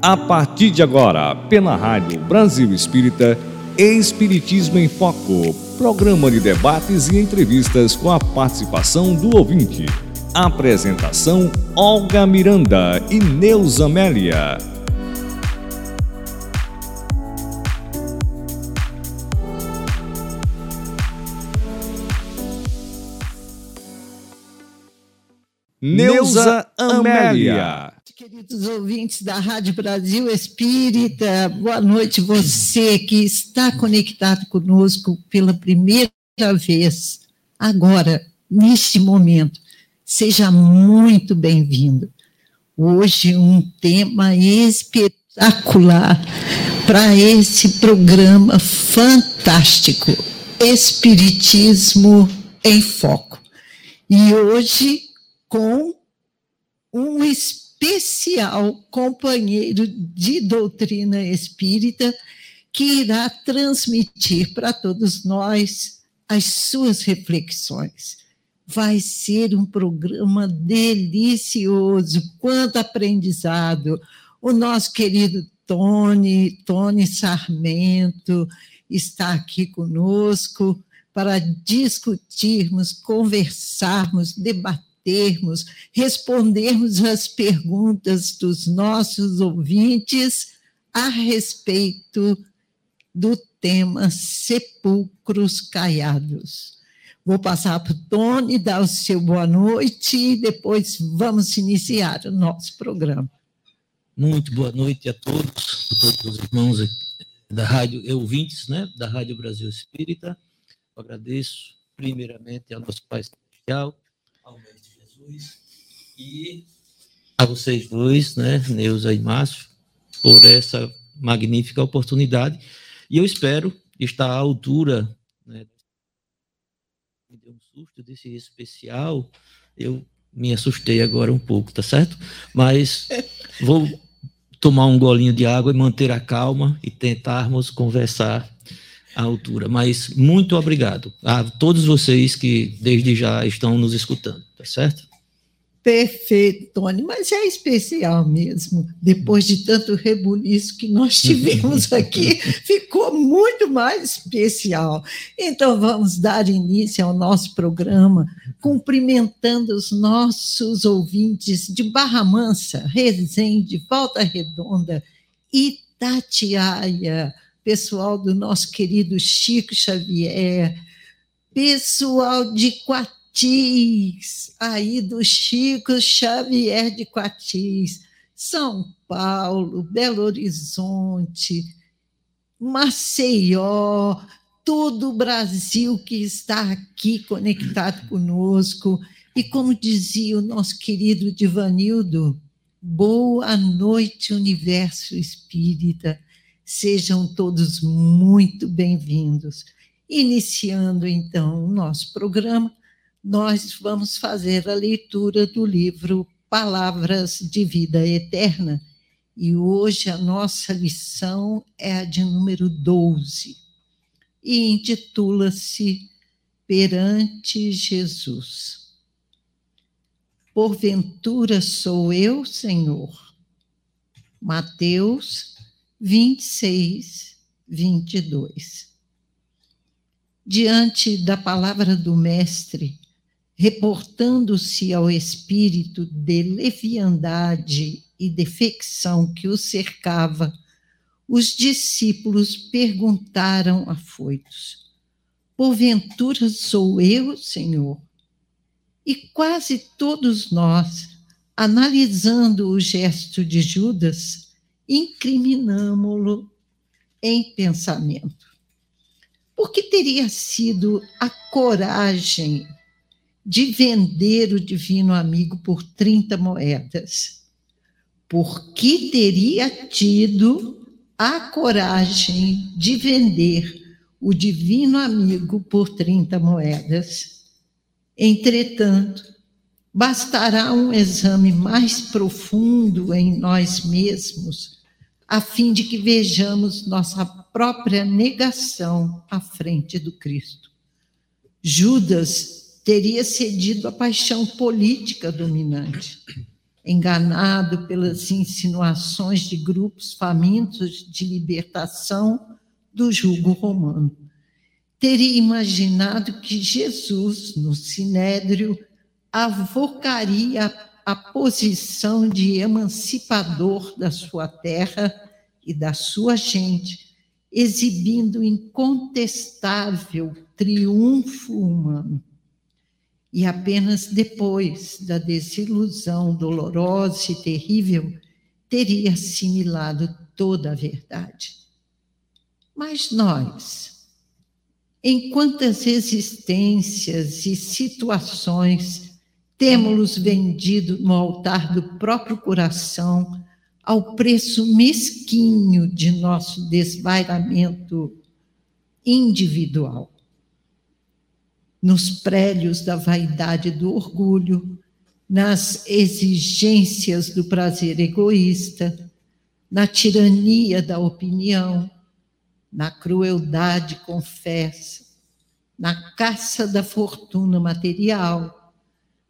A partir de agora, pela Rádio Brasil Espírita, Espiritismo em Foco, programa de debates e entrevistas com a participação do ouvinte. Apresentação: Olga Miranda e Neuza Amélia. Neuza Amélia. Queridos ouvintes da Rádio Brasil Espírita, boa noite você que está conectado conosco pela primeira vez, agora, neste momento. Seja muito bem-vindo. Hoje, um tema espetacular para esse programa fantástico: Espiritismo em Foco. E hoje, com um especial companheiro de doutrina espírita que irá transmitir para todos nós as suas reflexões. Vai ser um programa delicioso, quanto aprendizado. O nosso querido Tony, Tony Sarmento, está aqui conosco para discutirmos, conversarmos, debatermos debatermos, respondermos as perguntas dos nossos ouvintes a respeito do tema sepulcros caiados. Vou passar para o Tony, dar o seu boa noite e depois vamos iniciar o nosso programa. Muito boa noite a todos, a todos os irmãos da rádio, ouvintes, né, da Rádio Brasil Espírita. Agradeço primeiramente ao nosso Pai Celestial, E a vocês dois, né, Neuza e Márcio, por essa magnífica oportunidade. E eu espero estar à altura, né, me deu um susto desse especial, eu me assustei agora um pouco, tá certo? Mas vou tomar um golinho de água e manter a calma e tentarmos conversar à altura. Mas muito obrigado a todos vocês que desde já estão nos escutando, tá certo? Perfeito, Tony, mas é especial mesmo. Depois de tanto rebuliço que nós tivemos aqui, ficou muito mais especial. Então, vamos dar início ao nosso programa, cumprimentando os nossos ouvintes de Barra Mansa, Resende, Volta Redonda, Itatiaia, pessoal do nosso querido Chico Xavier, pessoal de Quatro Quatis, aí do Chico Xavier de Quatis, São Paulo, Belo Horizonte, Maceió, todo o Brasil que está aqui conectado conosco. E como dizia o nosso querido Divanildo, boa noite, universo espírita. Sejam todos muito bem-vindos. Iniciando então o nosso programa, nós vamos fazer a leitura do livro Palavras de Vida Eterna. E hoje a nossa lição é a de número 12 e intitula-se Perante Jesus. Porventura sou eu, Senhor. Mateus 26, 22. Diante da palavra do Mestre, reportando-se ao espírito de leviandade e defecção que o cercava, os discípulos perguntaram afoitos: Porventura sou eu, Senhor? E quase todos nós, analisando o gesto de Judas, incriminamo-lo em pensamento. Por que teria sido a coragem de vender o divino amigo por 30 moedas, porque teria tido a coragem de vender o divino amigo por 30 moedas. Entretanto, bastará um exame mais profundo em nós mesmos, a fim de que vejamos nossa própria negação à frente do Cristo. Judas teria cedido à paixão política dominante. enganado pelas insinuações de grupos famintos de libertação do jugo romano. Teria imaginado que Jesus, no sinédrio, avocaria a posição de emancipador da sua terra e da sua gente, exibindo incontestável triunfo humano. E apenas depois da desilusão dolorosa e terrível, teria assimilado toda a verdade. Mas nós, em quantas existências e situações temos-los vendido no altar do próprio coração ao preço mesquinho de nosso desvairamento individual. Nos prélios da vaidade e do orgulho, nas exigências do prazer egoísta, na tirania da opinião, na crueldade confessa, na caça da fortuna material,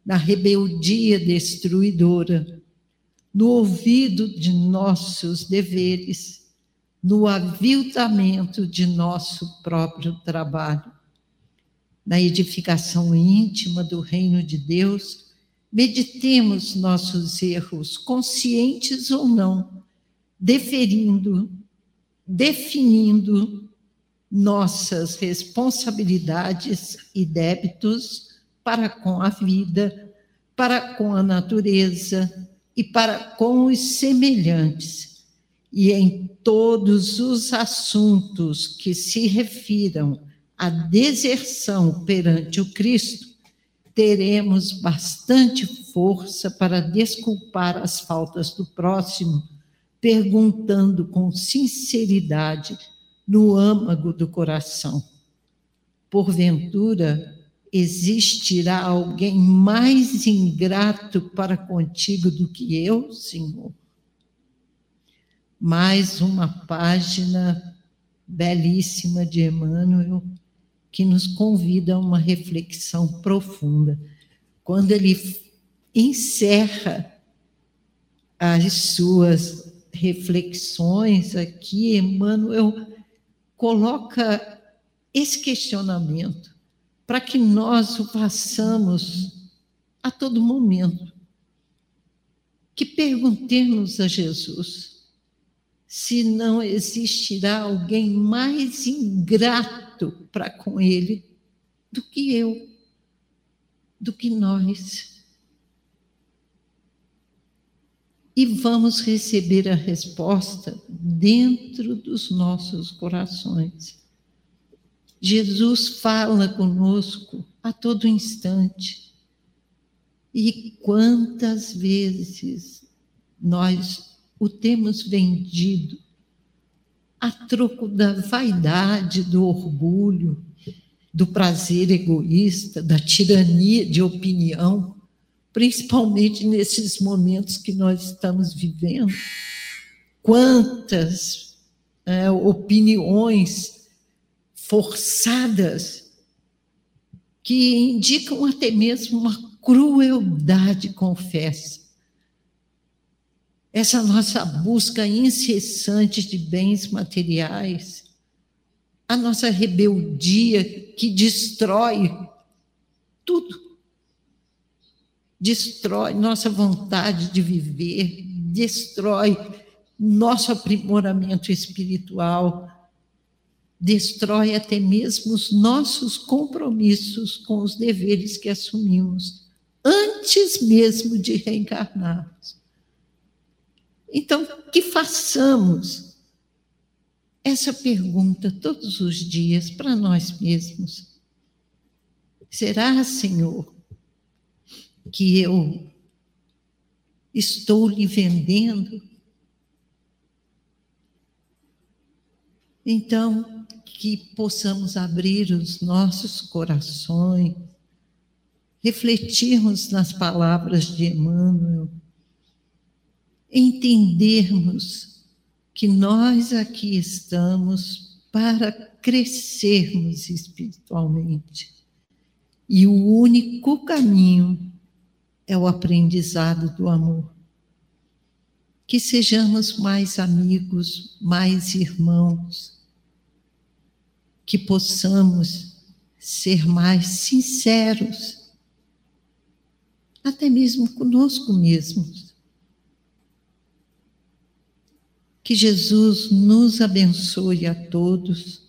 na rebeldia destruidora, no ouvido de nossos deveres, no aviltamento de nosso próprio trabalho, na edificação íntima do reino de Deus, meditemos nossos erros, conscientes ou não, deferindo definindo nossas responsabilidades e débitos para com a vida, para com a natureza e para com os semelhantes, e em todos os assuntos que se refiram à deserção perante o Cristo, teremos bastante força para desculpar as faltas do próximo perguntando com sinceridade no âmago do coração: Porventura existirá alguém mais ingrato para contigo do que eu, Senhor? Mais uma página belíssima de Emmanuel que nos convida a uma reflexão profunda. Quando ele encerra as suas reflexões aqui, Emmanuel coloca esse questionamento para que nós o façamos a todo momento. Que perguntemos a Jesus se não existirá alguém mais ingrato para com ele do que eu, do que nós. e vamos receber a resposta dentro dos nossos corações. Jesus fala conosco a todo instante. E quantas vezes nós o temos vendido a troco da vaidade, do orgulho, do prazer egoísta, da tirania de opinião, principalmente nesses momentos que nós estamos vivendo. Quantas é, opiniões forçadas que indicam até mesmo uma crueldade, confessa. Essa nossa busca incessante de bens materiais, a nossa rebeldia que destrói tudo destrói nossa vontade de viver, destrói nosso aprimoramento espiritual, destrói até mesmo os nossos compromissos com os deveres que assumimos antes mesmo de reencarnarmos. Então, que façamos essa pergunta todos os dias para nós mesmos. Será, Senhor, que eu estou lhe vendendo. Então, que possamos abrir os nossos corações, refletirmos nas palavras de Emmanuel, entendermos que nós aqui estamos para crescermos espiritualmente. E o único caminho é o aprendizado do amor. que sejamos mais amigos, mais irmãos, que possamos ser mais sinceros, até mesmo conosco mesmos. Que Jesus nos abençoe a todos,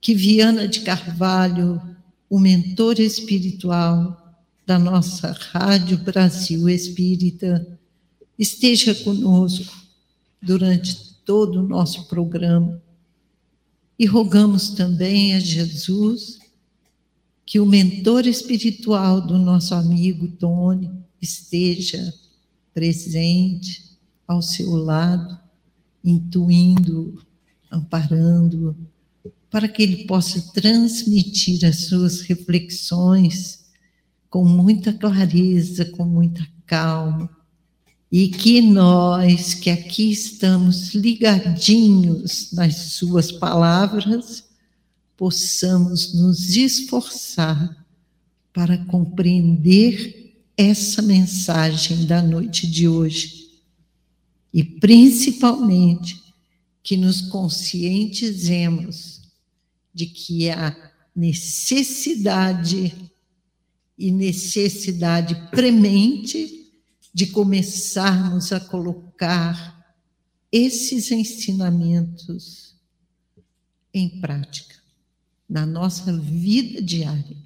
que Viana de Carvalho, o mentor espiritual da nossa Rádio Brasil Espírita, esteja conosco durante todo o nosso programa. E rogamos também a Jesus que o mentor espiritual do nosso amigo Tony esteja presente ao seu lado, intuindo, amparando, para que ele possa transmitir as suas reflexões com muita clareza, com muita calma, e que nós que aqui estamos ligadinhos nas Suas palavras, possamos nos esforçar para compreender essa mensagem da noite de hoje. E principalmente que nos conscientizemos de que há necessidade e necessidade premente de começarmos a colocar esses ensinamentos em prática na nossa vida diária,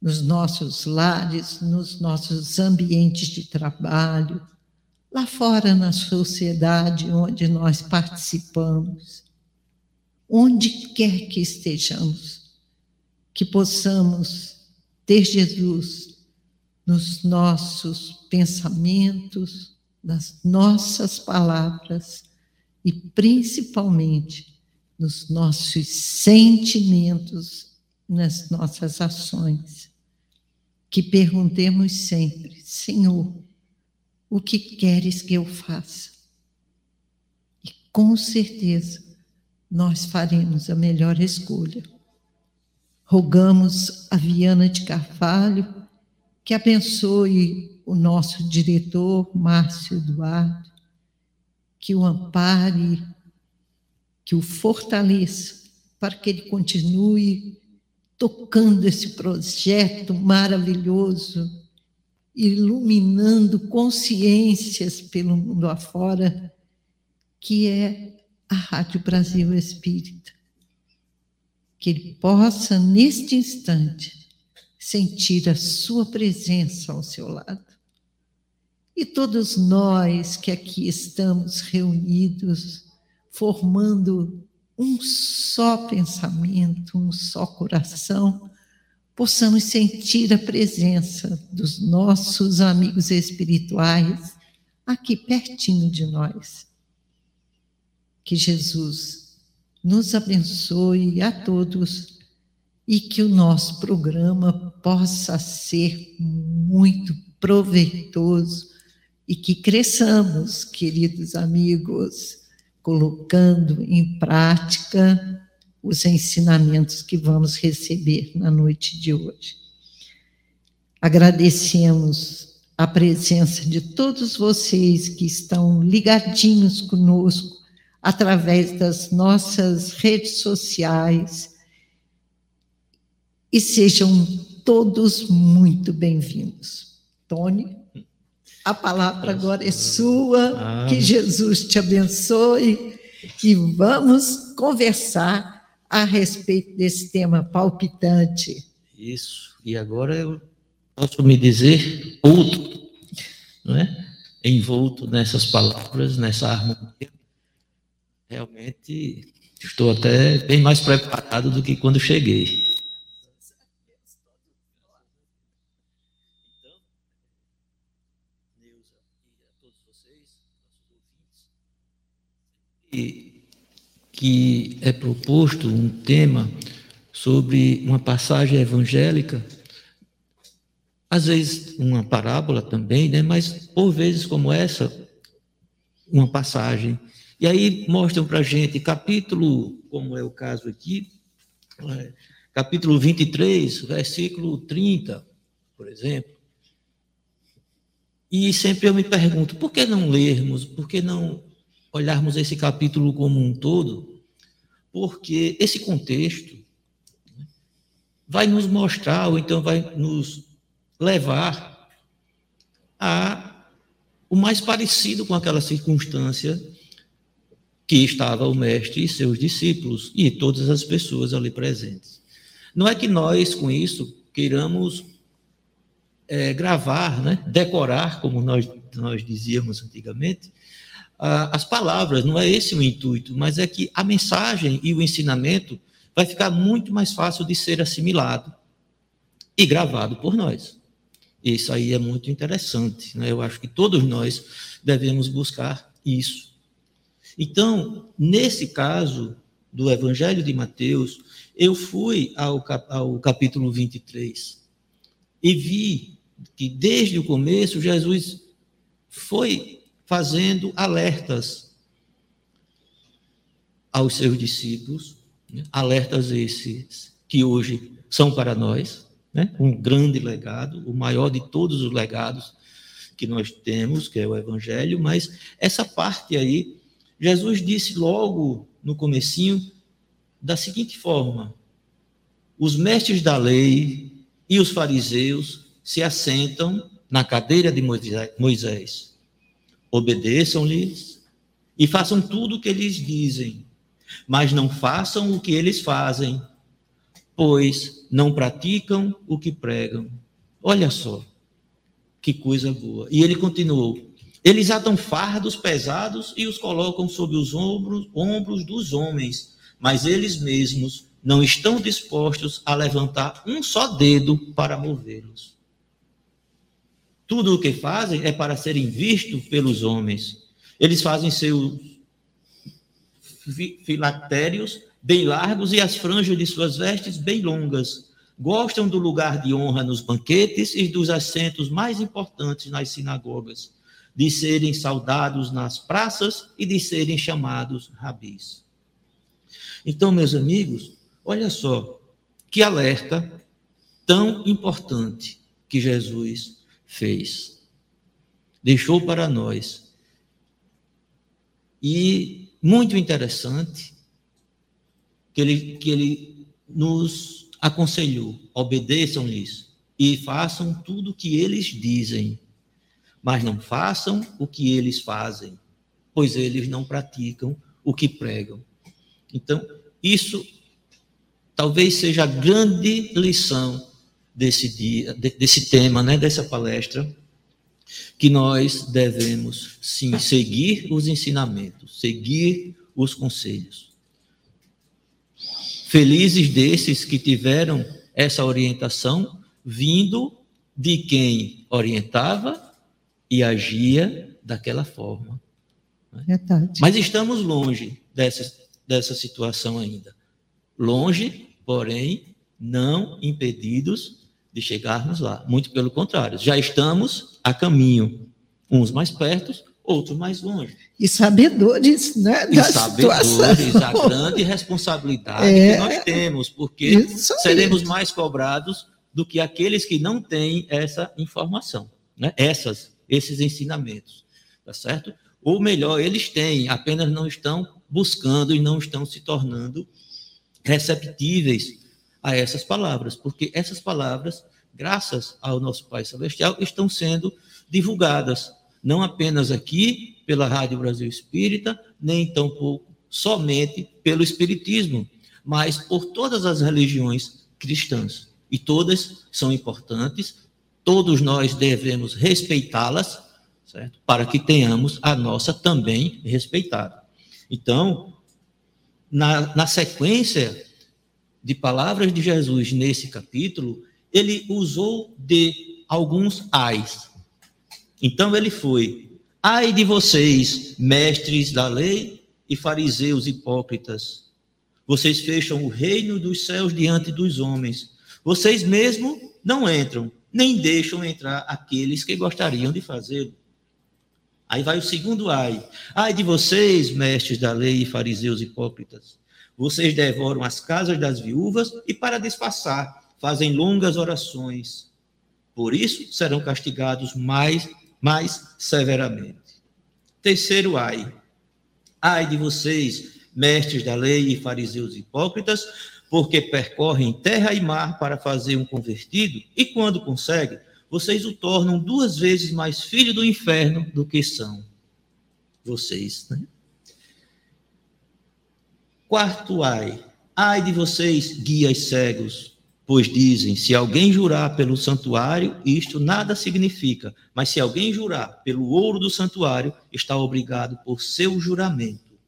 nos nossos lares, nos nossos ambientes de trabalho, lá fora na sociedade onde nós participamos, onde quer que estejamos, que possamos ter Jesus nos nossos pensamentos, nas nossas palavras e principalmente nos nossos sentimentos, nas nossas ações. Que perguntemos sempre: Senhor, o que queres que eu faça? E com certeza nós faremos a melhor escolha. Rogamos a Viana de Carvalho que abençoe o nosso diretor, Márcio Eduardo, que o ampare, que o fortaleça, para que ele continue tocando esse projeto maravilhoso, iluminando consciências pelo mundo afora, que é a Rádio Brasil Espírita. Que ele possa, neste instante, sentir a sua presença ao seu lado. E todos nós que aqui estamos reunidos, formando um só pensamento, um só coração, possamos sentir a presença dos nossos amigos espirituais aqui pertinho de nós. Que Jesus nos abençoe a todos e que o nosso programa possa ser muito proveitoso e que cresçamos, queridos amigos, colocando em prática os ensinamentos que vamos receber na noite de hoje. Agradecemos a presença de todos vocês que estão ligadinhos conosco através das nossas redes sociais e sejam todos muito bem-vindos. Tony, a palavra agora é sua, que Jesus te abençoe e vamos conversar a respeito desse tema palpitante. Isso, e agora eu posso me dizer outro, não é? Envolto nessas palavras, nessa harmonia. Realmente estou até bem mais preparado do que quando cheguei. Que é proposto um tema sobre uma passagem evangélica, às vezes uma parábola também, né? mas por vezes como essa, uma passagem. E aí mostram para a gente capítulo, como é o caso aqui, é, capítulo 23, versículo 30, por exemplo. E sempre eu me pergunto, por que não lermos, por que não olharmos esse capítulo como um todo? Porque esse contexto vai nos mostrar, ou então vai nos levar a o mais parecido com aquela circunstância que estava o mestre e seus discípulos e todas as pessoas ali presentes. Não é que nós, com isso, queiramos é, gravar, né, decorar, como nós, nós dizíamos antigamente, as palavras, não é esse o intuito, mas é que a mensagem e o ensinamento vai ficar muito mais fácil de ser assimilado e gravado por nós. Isso aí é muito interessante, né? eu acho que todos nós devemos buscar isso. Então, nesse caso do Evangelho de Mateus, eu fui ao, ao capítulo 23 e vi que desde o começo Jesus foi fazendo alertas aos seus discípulos, né? alertas esses que hoje são para nós, né? um grande legado, o maior de todos os legados que nós temos, que é o Evangelho, mas essa parte aí, Jesus disse logo no comecinho da seguinte forma: os mestres da lei e os fariseus se assentam na cadeira de Moisés. Obedeçam-lhes e façam tudo o que eles dizem, mas não façam o que eles fazem, pois não praticam o que pregam. Olha só, que coisa boa. E ele continuou: eles atam fardos pesados e os colocam sobre os ombros, ombros dos homens, mas eles mesmos não estão dispostos a levantar um só dedo para movê-los. Tudo o que fazem é para serem vistos pelos homens. Eles fazem seus filactérios bem largos e as franjas de suas vestes bem longas. Gostam do lugar de honra nos banquetes e dos assentos mais importantes nas sinagogas, de serem saudados nas praças e de serem chamados rabis. Então, meus amigos, olha só que alerta tão importante que Jesus fez. Deixou para nós. E muito interessante que ele, que ele nos aconselhou: obedeçam-lhes e façam tudo o que eles dizem, mas não façam o que eles fazem, pois eles não praticam o que pregam. Então, isso talvez seja a grande lição desse dia, desse tema, né, dessa palestra, que nós devemos sim seguir os ensinamentos, seguir os conselhos. Felizes desses que tiveram essa orientação vindo de quem orientava e agia daquela forma. Né? Verdade. Mas estamos longe dessa, dessa situação ainda. Longe, porém, não impedidos de chegarmos lá. Muito pelo contrário, já estamos a caminho, uns mais perto, outros mais longe. E sabedores, né? Da e sabedores, situação. a grande responsabilidade é, que nós temos, porque seremos mais cobrados do que aqueles que não têm essa informação, né? Essas, esses ensinamentos, tá certo? Ou melhor, eles têm, apenas não estão buscando e não estão se tornando receptíveis a essas palavras, porque essas palavras, graças ao nosso Pai Celestial, estão sendo divulgadas, não apenas aqui pela Rádio Brasil Espírita, nem tampouco somente pelo Espiritismo, mas por todas as religiões cristãs. E todas são importantes, todos nós devemos respeitá-las, certo? Para que tenhamos a nossa também respeitada. Então, na, na sequência de palavras de Jesus nesse capítulo, ele usou de alguns ais. Então ele foi: ai de vocês, mestres da lei e fariseus hipócritas. Vocês fecham o reino dos céus diante dos homens. Vocês mesmo não entram, nem deixam entrar aqueles que gostariam de fazê-lo. Aí vai o segundo ai. Ai de vocês, mestres da lei e fariseus hipócritas. Vocês devoram as casas das viúvas e, para disfarçar, fazem longas orações. Por isso serão castigados mais mais severamente. Terceiro ai. Ai de vocês, mestres da lei e fariseus hipócritas, porque percorrem terra e mar para fazer um convertido, e quando conseguem, vocês o tornam duas vezes mais filho do inferno do que são vocês. Né? Quarto ai. Ai de vocês, guias cegos, Pois dizem: se alguém jurar pelo santuário, isto nada significa, mas se alguém jurar pelo ouro do santuário, está obrigado por seu juramento.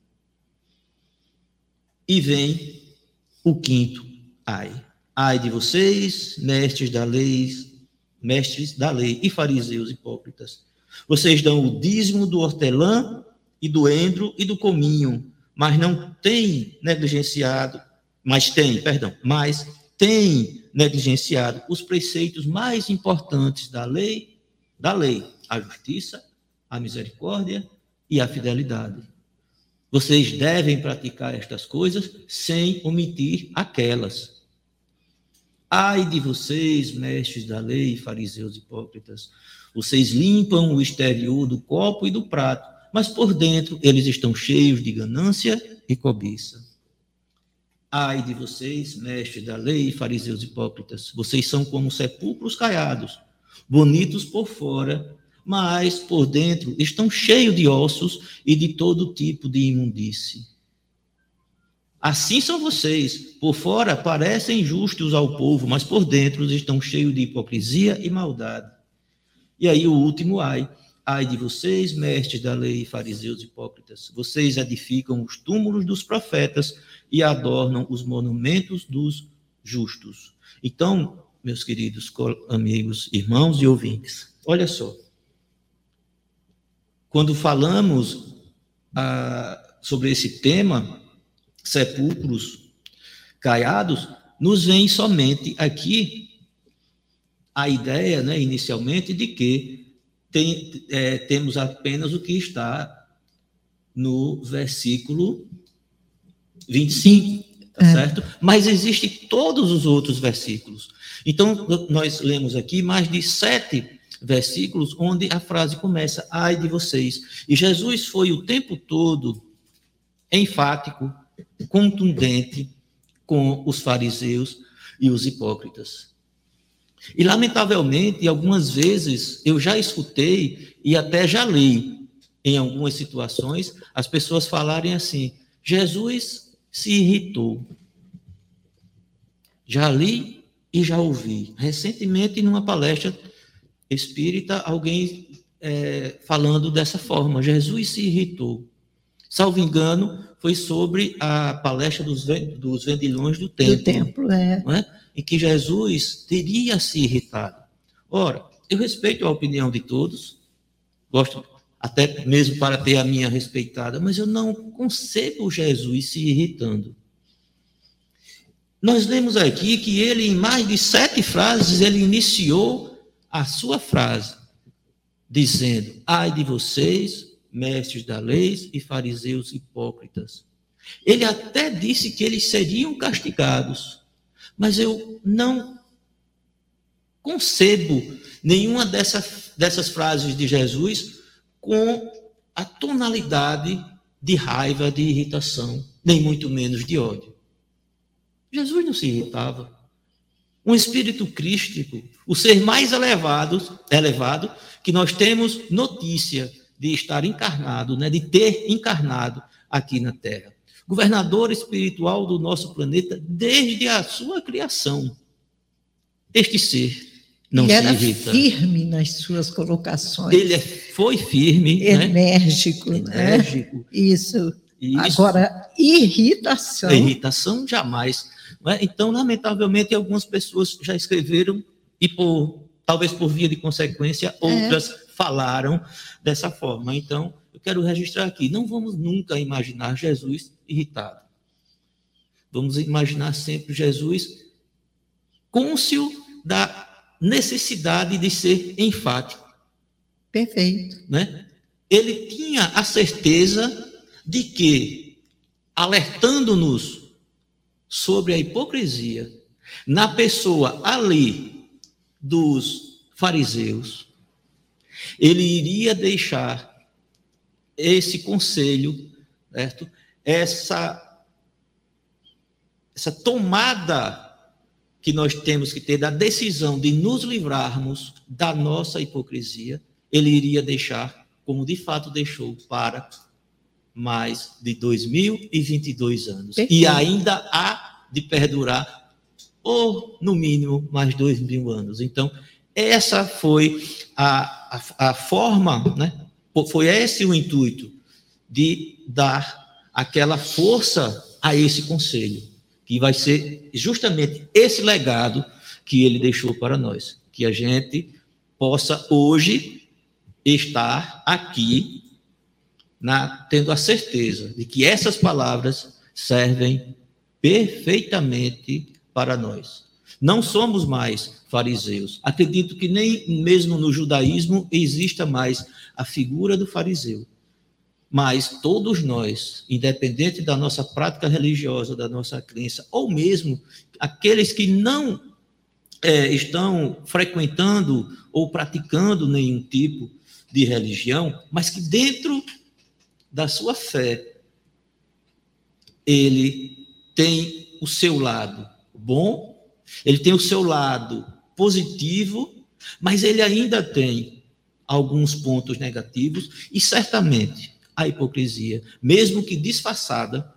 E vem o quinto ai. Ai de vocês, mestres da lei, mestres da lei e fariseus hipócritas. Vocês dão o dízimo do hortelã e do endro e do cominho, mas não têm negligenciado, mas têm, perdão, mas tem negligenciado os preceitos mais importantes da lei, da lei, a justiça, a misericórdia e a fidelidade. Vocês devem praticar estas coisas sem omitir aquelas. Ai de vocês, mestres da lei, fariseus hipócritas, vocês limpam o exterior do copo e do prato, mas por dentro eles estão cheios de ganância e cobiça. Ai de vocês, mestres da lei fariseus hipócritas, vocês são como sepulcros caiados, bonitos por fora, mas por dentro estão cheios de ossos e de todo tipo de imundície. Assim são vocês, por fora parecem justos ao povo, mas por dentro estão cheios de hipocrisia e maldade. E aí o último ai, ai de vocês, mestres da lei fariseus hipócritas, vocês edificam os túmulos dos profetas e adornam os monumentos dos justos. Então, meus queridos amigos, irmãos e ouvintes, olha só. Quando falamos ah, sobre esse tema, sepulcros caiados, nos vem somente aqui a ideia, né, inicialmente, de que tem, é, temos apenas o que está no versículo 25, tá é. certo? Mas existem todos os outros versículos. Então, nós lemos aqui mais de sete versículos onde a frase começa, ai de vocês. E Jesus foi o tempo todo enfático, contundente com os fariseus e os hipócritas. E, lamentavelmente, algumas vezes eu já escutei e até já li em algumas situações as pessoas falarem assim: Jesus se irritou. Já li e já ouvi. Recentemente, numa palestra espírita, alguém é, falando dessa forma: Jesus se irritou. Salvo engano, foi sobre a palestra dos, dos vendilhões do templo. Do templo, é. é. Em que Jesus teria se irritado. Ora, eu respeito a opinião de todos, gosto até mesmo para ter a minha respeitada, mas eu não concebo Jesus se irritando. Nós lemos aqui que ele, em mais de sete frases, ele iniciou a sua frase, dizendo: Ai de vocês, mestres da lei e fariseus hipócritas. Ele até disse que eles seriam castigados, mas eu não concebo nenhuma dessas, dessas frases de Jesus com a tonalidade de raiva, de irritação, nem muito menos de ódio. Jesus não se irritava. Um espírito crístico, o ser mais elevado, elevado que nós temos notícia de estar encarnado, né, de ter encarnado aqui na Terra. Governador espiritual do nosso planeta desde a sua criação. Este ser não se era irrita. firme nas suas colocações. Ele é, foi firme, né? enérgico, né? enérgico. Isso. Isso. Agora, irritação. irritação jamais. Né? Então, lamentavelmente, algumas pessoas já escreveram e por talvez por via de consequência outras é. Falaram dessa forma. Então, eu quero registrar aqui, não vamos nunca imaginar Jesus irritado. Vamos imaginar sempre Jesus côncio da necessidade de ser enfático. Perfeito. Né? Ele tinha a certeza de que, alertando-nos sobre a hipocrisia na pessoa ali dos fariseus, ele iria deixar esse conselho, certo? Essa essa tomada que nós temos que ter da decisão de nos livrarmos da nossa hipocrisia, ele iria deixar, como de fato deixou, para mais de 2022 anos. Perfeito. E ainda há de perdurar, ou no mínimo, mais dois mil anos. Então, essa foi a, a, forma, né? foi esse o intuito de dar aquela força a esse conselho, que vai ser justamente esse legado que ele deixou para nós, que a gente possa hoje estar aqui na, tendo a certeza de que essas palavras servem perfeitamente para nós. Não somos mais fariseus. Acredito que nem mesmo no judaísmo exista mais a figura do fariseu. Mas todos nós, independente da nossa prática religiosa, da nossa crença, ou mesmo aqueles que não é, estão frequentando ou praticando nenhum tipo de religião, mas que dentro da sua fé, ele tem o seu lado bom, ele tem o seu lado positivo, mas ele ainda tem alguns pontos negativos e certamente a hipocrisia, mesmo que disfarçada,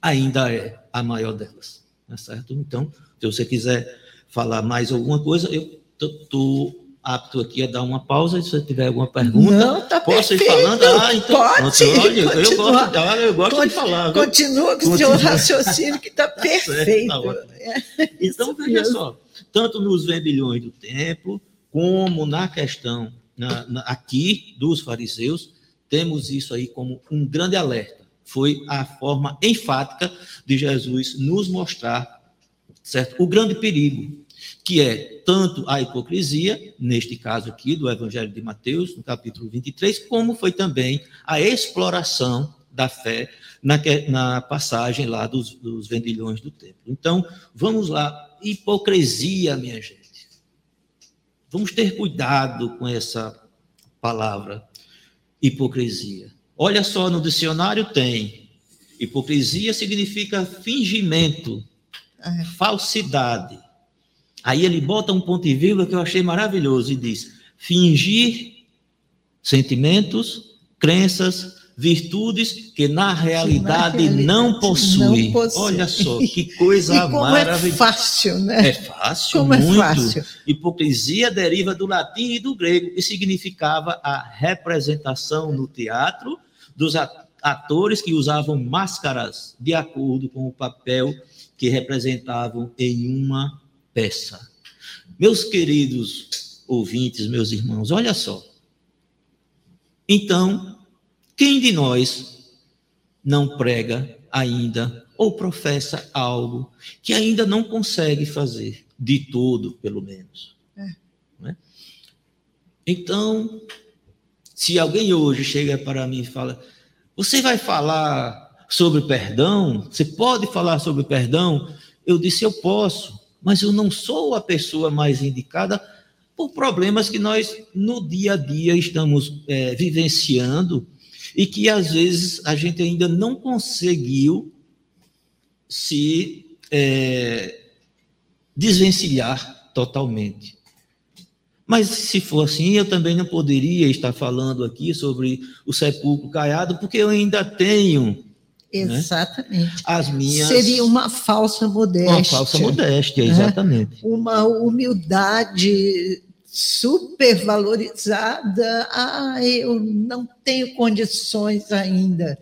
ainda é a maior delas, tá certo? Então, se você quiser falar mais alguma coisa, eu estou apto aqui a dar uma pausa, se você tiver alguma pergunta. Não, tá Posso perfeito. ir falando? Ah, então, Pode, olha, continua. eu gosto, olha, eu gosto de falar. viu? Continua com o seu raciocínio que está perfeito. tá ótimo. É, Então, veja mesmo. só, tanto nos vendilhões do templo, como na questão na- na- aqui dos fariseus, temos isso aí como um grande alerta. Foi a forma enfática de Jesus nos mostrar, certo? O grande perigo, que é tanto a hipocrisia, neste caso aqui do Evangelho de Mateus, no capítulo 23, como foi também a exploração da fé na, na passagem lá dos, dos vendilhões do templo. Então, vamos lá. Hipocrisia, minha gente. Vamos ter cuidado com essa palavra, hipocrisia. Olha só, no dicionário tem. Hipocrisia significa fingimento, falsidade. Aí ele bota um ponto e vírgula que eu achei maravilhoso e diz: fingir sentimentos, crenças, virtudes que na realidade, realidade não, possui. não possui. Olha só, que coisa E como é maravilhosa. fácil, né? É fácil, como é muito. fácil. Hipocrisia deriva do latim e do grego e significava a representação no teatro dos atores que usavam máscaras de acordo com o papel que representavam em uma peça. Meus queridos ouvintes, meus irmãos, olha só. Então, quem de nós não prega ainda ou professa algo que ainda não consegue fazer, de todo, pelo menos? É. Não é? Então, se alguém hoje chega para mim e fala: Você vai falar sobre perdão? Você pode falar sobre perdão? Eu disse: Eu posso, mas eu não sou a pessoa mais indicada por problemas que nós, no dia a dia, estamos eh, vivenciando e que, às vezes, a gente ainda não conseguiu se eh, desvencilhar totalmente. Mas se for assim, eu também não poderia estar falando aqui sobre o sepulcro caiado, porque eu ainda tenho Exatamente. as minhas. Seria uma falsa modéstia. uma falsa modéstia, exatamente. uma humildade supervalorizada. Ah, eu não tenho condições ainda.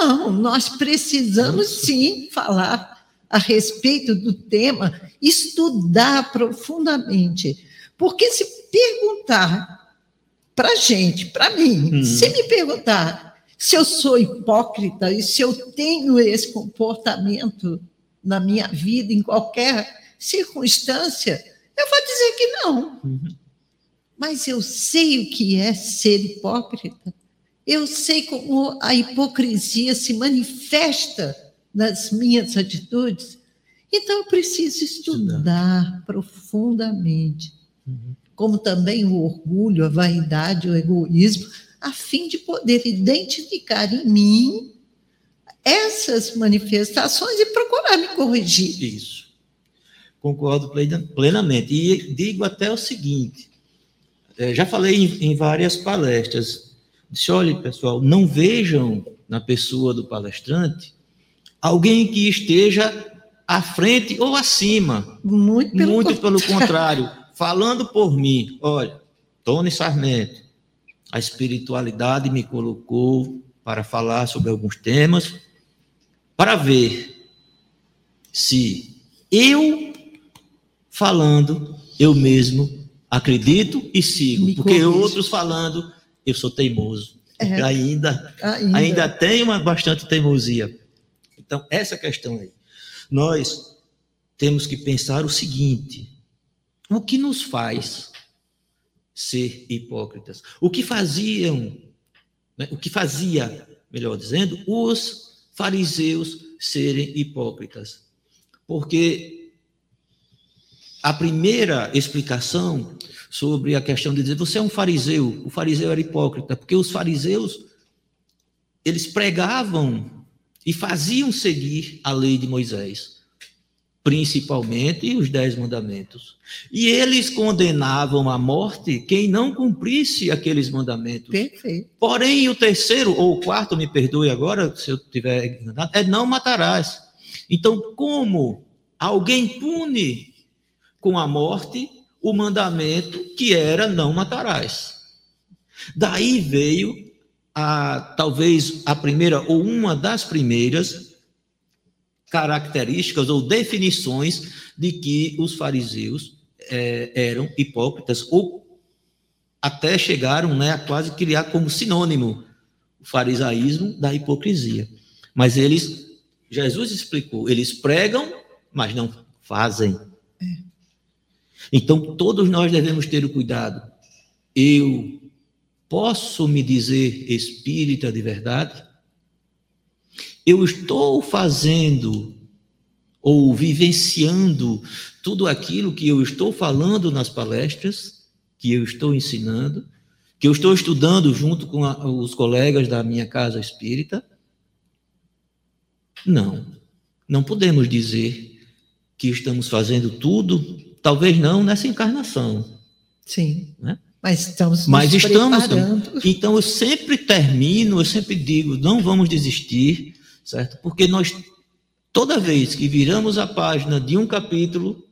Não, nós precisamos sim falar a respeito do tema, estudar profundamente. Porque se perguntar para a gente, para mim, Hum. se me perguntar se eu sou hipócrita e se eu tenho esse comportamento na minha vida, em qualquer circunstância, eu vou dizer que não. Uhum. Mas eu sei o que é ser hipócrita. Eu sei como a hipocrisia se manifesta nas minhas atitudes. Então eu preciso estudar profundamente. Uhum. como também o orgulho, a vaidade, o egoísmo, a fim de poder identificar em mim essas manifestações e procurar me corrigir. Isso. Concordo plenamente. E digo até o seguinte: é, já falei em, várias palestras. Disse, olha, pessoal, não vejam na pessoa do palestrante alguém que esteja à frente ou acima. Muito pelo, Muito pelo contrário. Falando por mim, olha, Tony Sarmento, a espiritualidade me colocou para falar sobre alguns temas, para ver se eu falando, eu mesmo acredito e sigo, Me porque outros falando, eu sou teimoso. É. Ainda, ainda, ainda tem uma bastante teimosia. Então, essa questão aí. Nós temos que pensar o seguinte: o que nos faz ser hipócritas? O que faziam, né, o que fazia, melhor dizendo, os fariseus serem hipócritas? Porque a primeira explicação sobre a questão de dizer você é um fariseu, o fariseu era hipócrita, porque os fariseus eles pregavam e faziam seguir a lei de Moisés, principalmente os dez mandamentos. E eles condenavam à morte quem não cumprisse aqueles mandamentos. Perfeito. Porém, o terceiro ou o quarto, me perdoe agora se eu estiver enganado, é não matarás. Então, como alguém pune com a morte o mandamento que era não matarás. Daí veio a talvez a primeira ou uma das primeiras características ou definições de que os fariseus é, eram hipócritas ou até chegaram né, a quase criar como sinônimo o farisaísmo da hipocrisia. Mas eles, Jesus explicou, eles pregam, mas não fazem. É. Então, todos nós devemos ter o cuidado. Eu posso me dizer espírita de verdade? Eu estou fazendo ou vivenciando tudo aquilo que eu estou falando nas palestras, que eu estou ensinando, que eu estou estudando junto com a, os colegas da minha casa espírita? Não, não podemos dizer que estamos fazendo tudo Talvez não nessa encarnação. Sim. Né? Mas estamos Mas estamos. Preparando. Então eu sempre termino, eu sempre digo, não vamos desistir, certo? Porque nós toda vez que viramos a página de um capítulo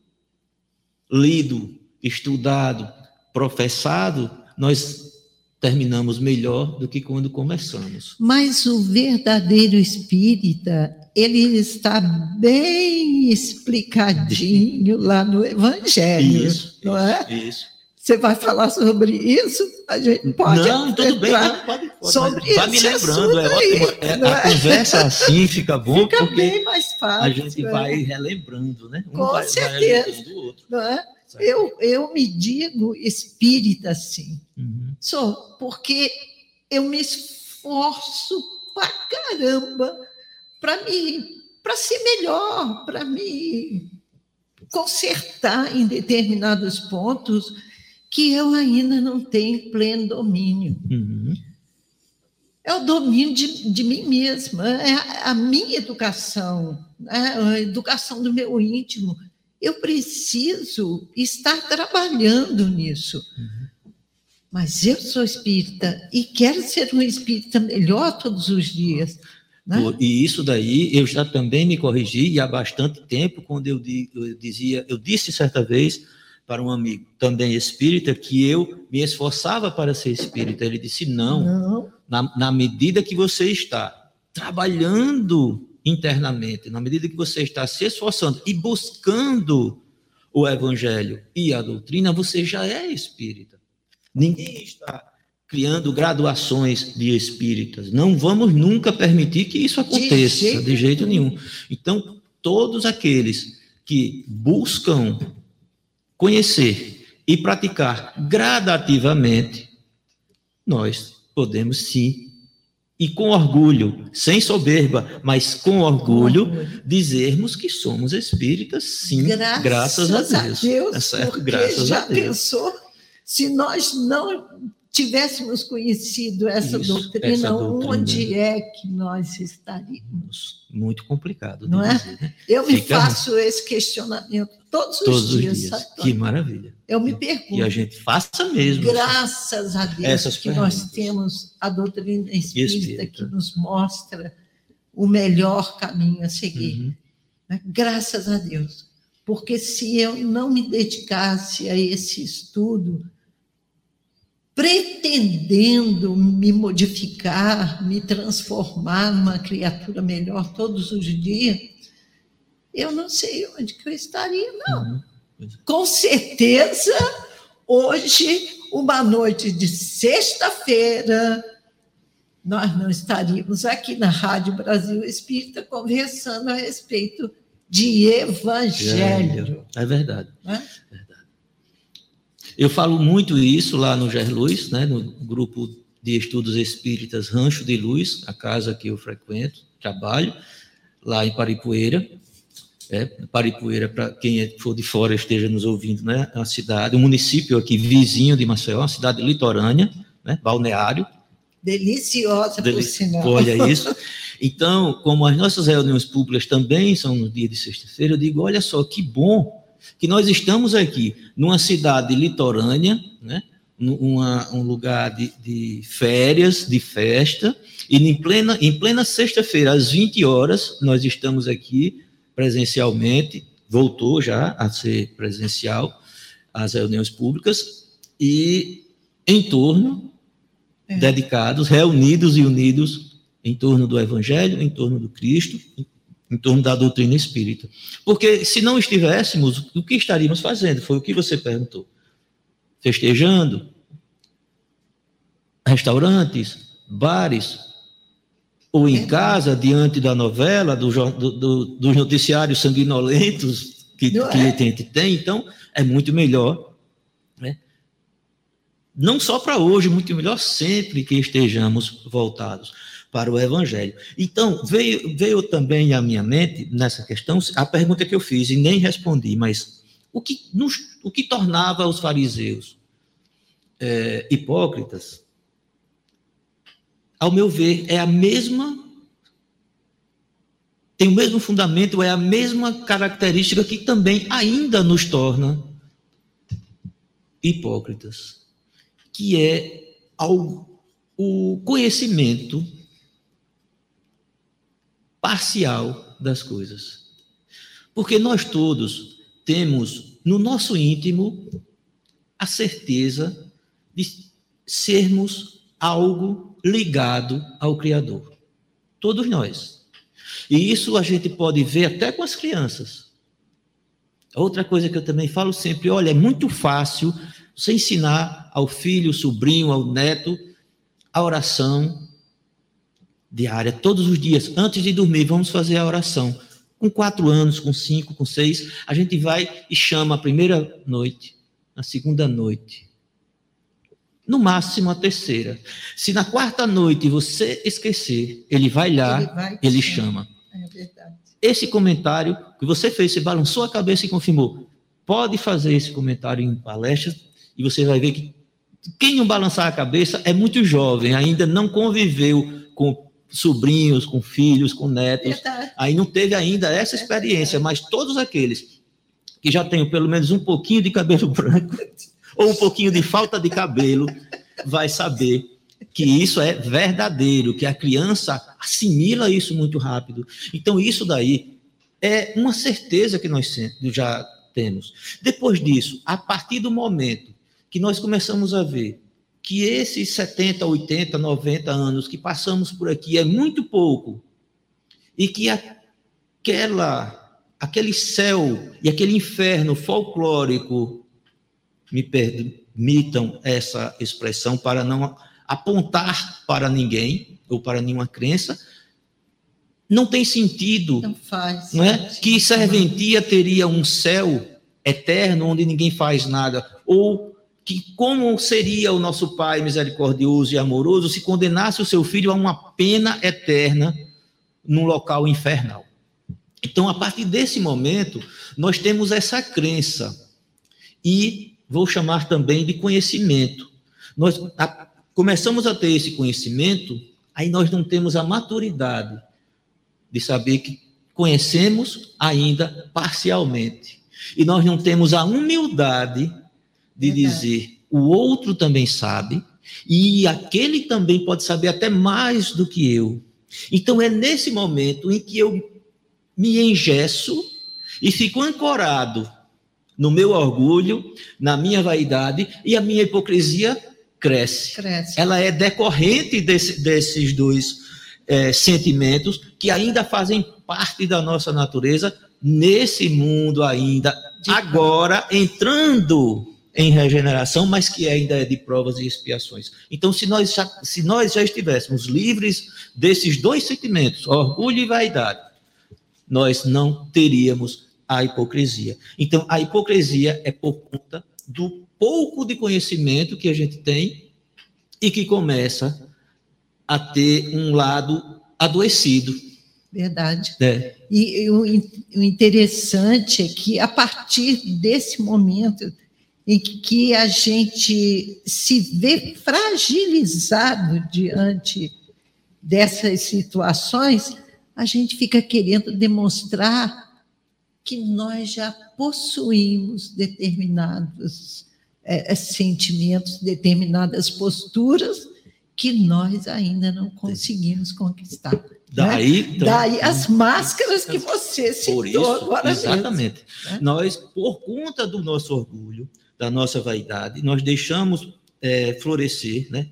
lido, estudado, professado, nós terminamos melhor do que quando começamos. Mas o verdadeiro espírita, ele está bem explicadinho lá no Evangelho, isso, não é? Isso. Você vai falar sobre isso? A gente pode. Não, tudo bem, não, pode, pode. Sobre vai me lembrando, é ótimo. É, a é? conversa assim fica bom, fica porque bem mais fácil, a gente né? vai relembrando, né? Um Com vai, certeza. Vai não é? Eu, eu me digo espírita, sim. Uhum. Sou, porque eu me esforço pra caramba para me para ser melhor, para me consertar em determinados pontos que eu ainda não tenho pleno domínio. Uhum. É o domínio de, de mim mesma, é a, a minha educação, né? a educação do meu íntimo, eu preciso estar trabalhando nisso. Uhum. Mas eu sou espírita e quero ser um espírita melhor todos os dias. Né? E isso daí eu já também me corrigi e há bastante tempo, quando eu, eu dizia, eu disse certa vez para um amigo, também espírita, que eu me esforçava para ser espírita. Ele disse: não, não. Na, na medida que você está trabalhando internamente, na medida que você está se esforçando e buscando o evangelho e a doutrina, você já é espírita. Ninguém está criando graduações de espíritas. Não vamos nunca permitir que isso aconteça, de jeito, de jeito nenhum. Então, todos aqueles que buscam conhecer e praticar gradativamente, nós podemos sim e com orgulho, sem soberba, mas com orgulho, dizermos que somos espíritas, sim, graças, graças a Deus. A Deus é certo? Graças já a Deus. pensou Se nós não tivéssemos conhecido essa, Isso, doutrina, essa doutrina. onde é que nós estaríamos? Muito complicado. Não é? dizer, né? Eu me Fica- faço esse questionamento todos os Todos os dias. dias. sabe? Que maravilha. Eu me E a pergunto, gente faça mesmo. graças a Deus que nós temos a doutrina espírita, Espírita. que nos mostra o melhor caminho a seguir. Uhum. né? Graças a Deus. Porque se eu não me dedicasse a esse estudo, pretendendo me modificar, me transformar numa criatura melhor todos os dias, eu não sei onde que eu estaria, não. Uhum. Com certeza, hoje, uma noite de sexta-feira, nós não estaríamos aqui na Rádio Brasil Espírita conversando a respeito de evangelho. É verdade. né? Eu falo muito isso lá no Ger Luz, né, no grupo de estudos espíritas Rancho de Luz, a casa que eu frequento, trabalho, lá em Paripueira. É, Paripueira, para quem é- for de fora esteja nos ouvindo, né, é uma cidade, um município aqui vizinho de Maceió, uma cidade litorânea, né, balneário, Deliciosa, por Deli- sinal. Olha isso. Então, como as nossas reuniões públicas também são no dia de sexta-feira, eu digo, olha só, que bom que nós estamos aqui numa cidade litorânea, né? num- uma- um lugar de, de férias, de festa, e em plena, em plena sexta-feira, às 20 horas, nós estamos aqui presencialmente, voltou já a ser presencial, as reuniões públicas, e em torno É. dedicados, reunidos e unidos em torno do Evangelho, em torno do Cristo, em, em torno da doutrina espírita. Porque se não estivéssemos, o que estaríamos fazendo? Foi o que você perguntou. Festejando, restaurantes, bares, ou em casa, diante da novela, do, do- do- dos noticiários sanguinolentos que, que é? a gente tem, então é muito melhor né? não só para hoje, muito melhor sempre que estejamos voltados para o Evangelho. Então, veio, veio também à minha mente, nessa questão, a pergunta que eu fiz e nem respondi, mas o que, nos- o que tornava os fariseus eh, hipócritas, ao meu ver, é a mesma. Tem o mesmo fundamento, é a mesma característica que também ainda nos torna hipócritas, que é ao, o conhecimento parcial das coisas. Porque nós todos temos no nosso íntimo a certeza de sermos algo ligado ao Criador. Todos nós. E isso a gente pode ver até com as crianças. Outra coisa que eu também falo sempre, olha, é muito fácil você ensinar ao filho, ao sobrinho, ao neto a oração diária, todos os dias, antes de dormir, vamos fazer a oração. Com quatro anos, com cinco, com seis, a gente vai e chama a primeira noite, a segunda noite, no máximo a terceira. Se na quarta noite você esquecer, ele vai lá, Ele vai ele chama. É verdade. Esse comentário que você fez, você balançou a cabeça e confirmou. Pode fazer esse comentário em palestras e você vai ver que quem não balançar a cabeça é muito jovem, ainda não conviveu com sobrinhos, com filhos, com netos. Verdade. Aí não teve ainda essa experiência, mas todos aqueles que já têm pelo menos um pouquinho de cabelo branco ou um pouquinho de falta de cabelo, vai saber que isso é verdadeiro, que a criança assimila isso muito rápido. Então isso daí é uma certeza que nós já temos. Depois disso, a partir do momento que nós começamos a ver que esses 70, 80, 90 anos que passamos por aqui é muito pouco e que aquela aquele céu e aquele inferno folclórico me permitam essa expressão para não apontar para ninguém ou para nenhuma crença não tem sentido Não faz. não é? sentido. Que serventia teria um céu eterno onde ninguém faz nada, ou que como seria o nosso Pai misericordioso e amoroso se condenasse o seu filho a uma pena eterna num local infernal. Então, a partir desse momento, nós temos essa crença e vou chamar também de conhecimento. Nós a, começamos a ter esse conhecimento, aí nós não temos a maturidade de saber que conhecemos ainda parcialmente. E nós não temos a humildade de Verdade. dizer: o outro também sabe, e aquele também pode saber até mais do que eu. Então é nesse momento em que eu me engesso e fico ancorado no meu orgulho, na minha vaidade, e a minha hipocrisia cresce. cresce. Ela é decorrente desse, desses dois é, sentimentos que ainda fazem parte da nossa natureza nesse mundo ainda, de agora entrando em regeneração, mas que ainda é de provas e expiações. Então, se nós já, se nós já estivéssemos livres desses dois sentimentos, orgulho e vaidade, nós não teríamos a hipocrisia. Então, a hipocrisia é por conta do pouco de conhecimento que a gente tem e que começa a ter um lado adoecido. Verdade. É. E, e o, o interessante é que, a partir desse momento em que a gente se vê fragilizado diante dessas situações, a gente fica querendo demonstrar que nós já possuímos determinados é, sentimentos, determinadas posturas que nós ainda não conseguimos conquistar. Daí, né? então, Daí as máscaras que você citou por isso, agora Exatamente. Mesmo, né? Nós, por conta do nosso orgulho, da nossa vaidade, nós deixamos é, florescer né,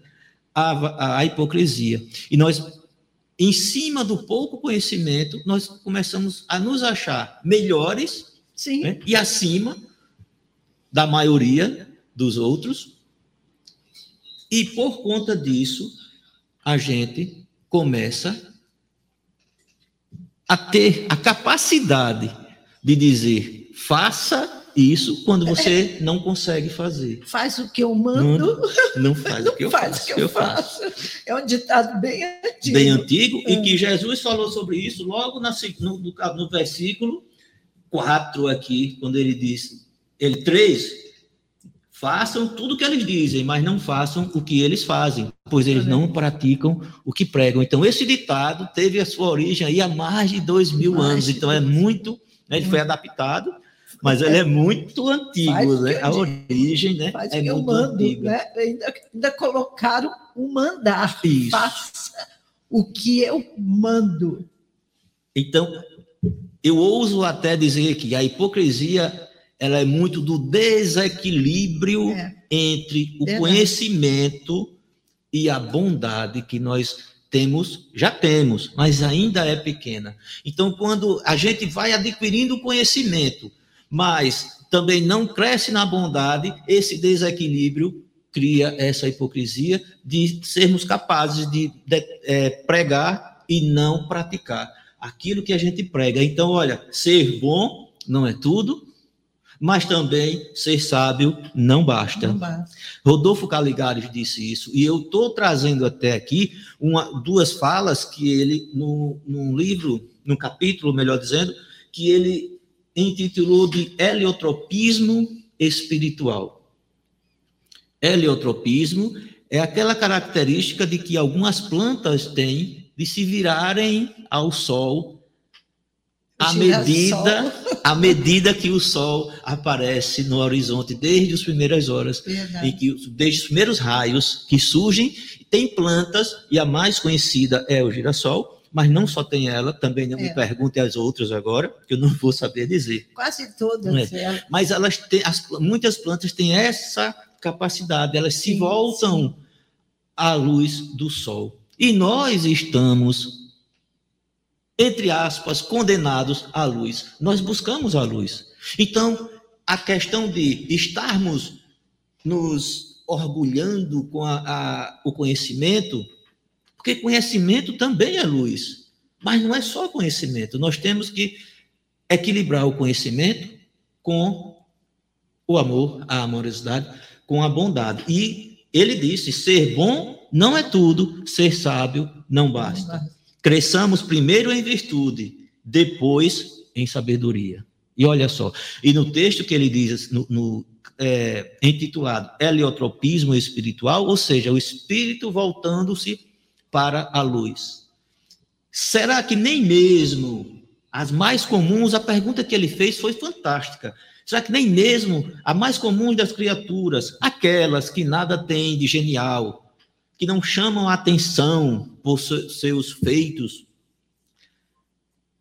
a, a hipocrisia. E nós, em cima do pouco conhecimento, nós começamos a nos achar melhores né, e acima da maioria dos outros. E por conta disso, a gente começa a ter a capacidade de dizer: faça isso quando você não consegue fazer. Faz o que eu mando. Não, não faz o que eu faz faço. O que eu faço. É um ditado bem antigo. Bem antigo, é. e que Jesus falou sobre isso logo na, no, no, versículo 4 aqui, quando ele diz, ele 3, façam tudo o que eles dizem, mas não façam o que eles fazem, pois eles não praticam o que pregam. Então, esse ditado teve a sua origem aí há mais de dois mil mais anos, então é muito, né, ele foi adaptado mas ele é muito antigo, né? A origem, né? Faz é muito eu mando, antiga. Né? Ainda, ainda colocaram um mandar. Isso. Faça o que eu mando. Então, eu ouso até dizer que a hipocrisia ela é muito do desequilíbrio é. entre o Verdade. conhecimento e a bondade que nós temos, já temos, mas ainda é pequena. Então, quando a gente vai adquirindo conhecimento, mas também não cresce na bondade, esse desequilíbrio cria essa hipocrisia de sermos capazes de, de é, pregar e não praticar aquilo que a gente prega. Então, olha, ser bom não é tudo, mas também ser sábio não basta. Não basta. Rodolfo Caligares disse isso, e eu estou trazendo até aqui uma, duas falas que ele, no, num livro, num capítulo, melhor dizendo, que ele intitulou de heliotropismo espiritual. Heliotropismo é aquela característica de que algumas plantas têm de se virarem ao sol à medida, à medida que o sol aparece no horizonte, desde as primeiras horas, e que, desde os primeiros raios que surgem, tem plantas, e a mais conhecida é o girassol, mas não só tem ela, também não é. me pergunte as outras agora, que eu não vou saber dizer. Quase todas. É. Mas elas têm, as, muitas plantas têm essa capacidade, elas sim, se voltam sim. à luz do sol. E nós estamos, entre aspas, condenados à luz. Nós buscamos a luz. Então, a questão de estarmos nos orgulhando com a, a, o conhecimento porque conhecimento também é luz. Mas não é só conhecimento. Nós temos que equilibrar o conhecimento com o amor, a amorosidade, com a bondade. E ele disse: ser bom não é tudo, ser sábio não basta. Cresçamos primeiro em virtude, depois em sabedoria. E olha só, e no texto que ele diz, no, no é, intitulado Heliotropismo Espiritual, ou seja, o espírito voltando-se para a luz. Será que nem mesmo as mais comuns, a pergunta que ele fez foi fantástica. Será que nem mesmo a mais comum das criaturas, aquelas que nada têm de genial, que não chamam a atenção por seus feitos,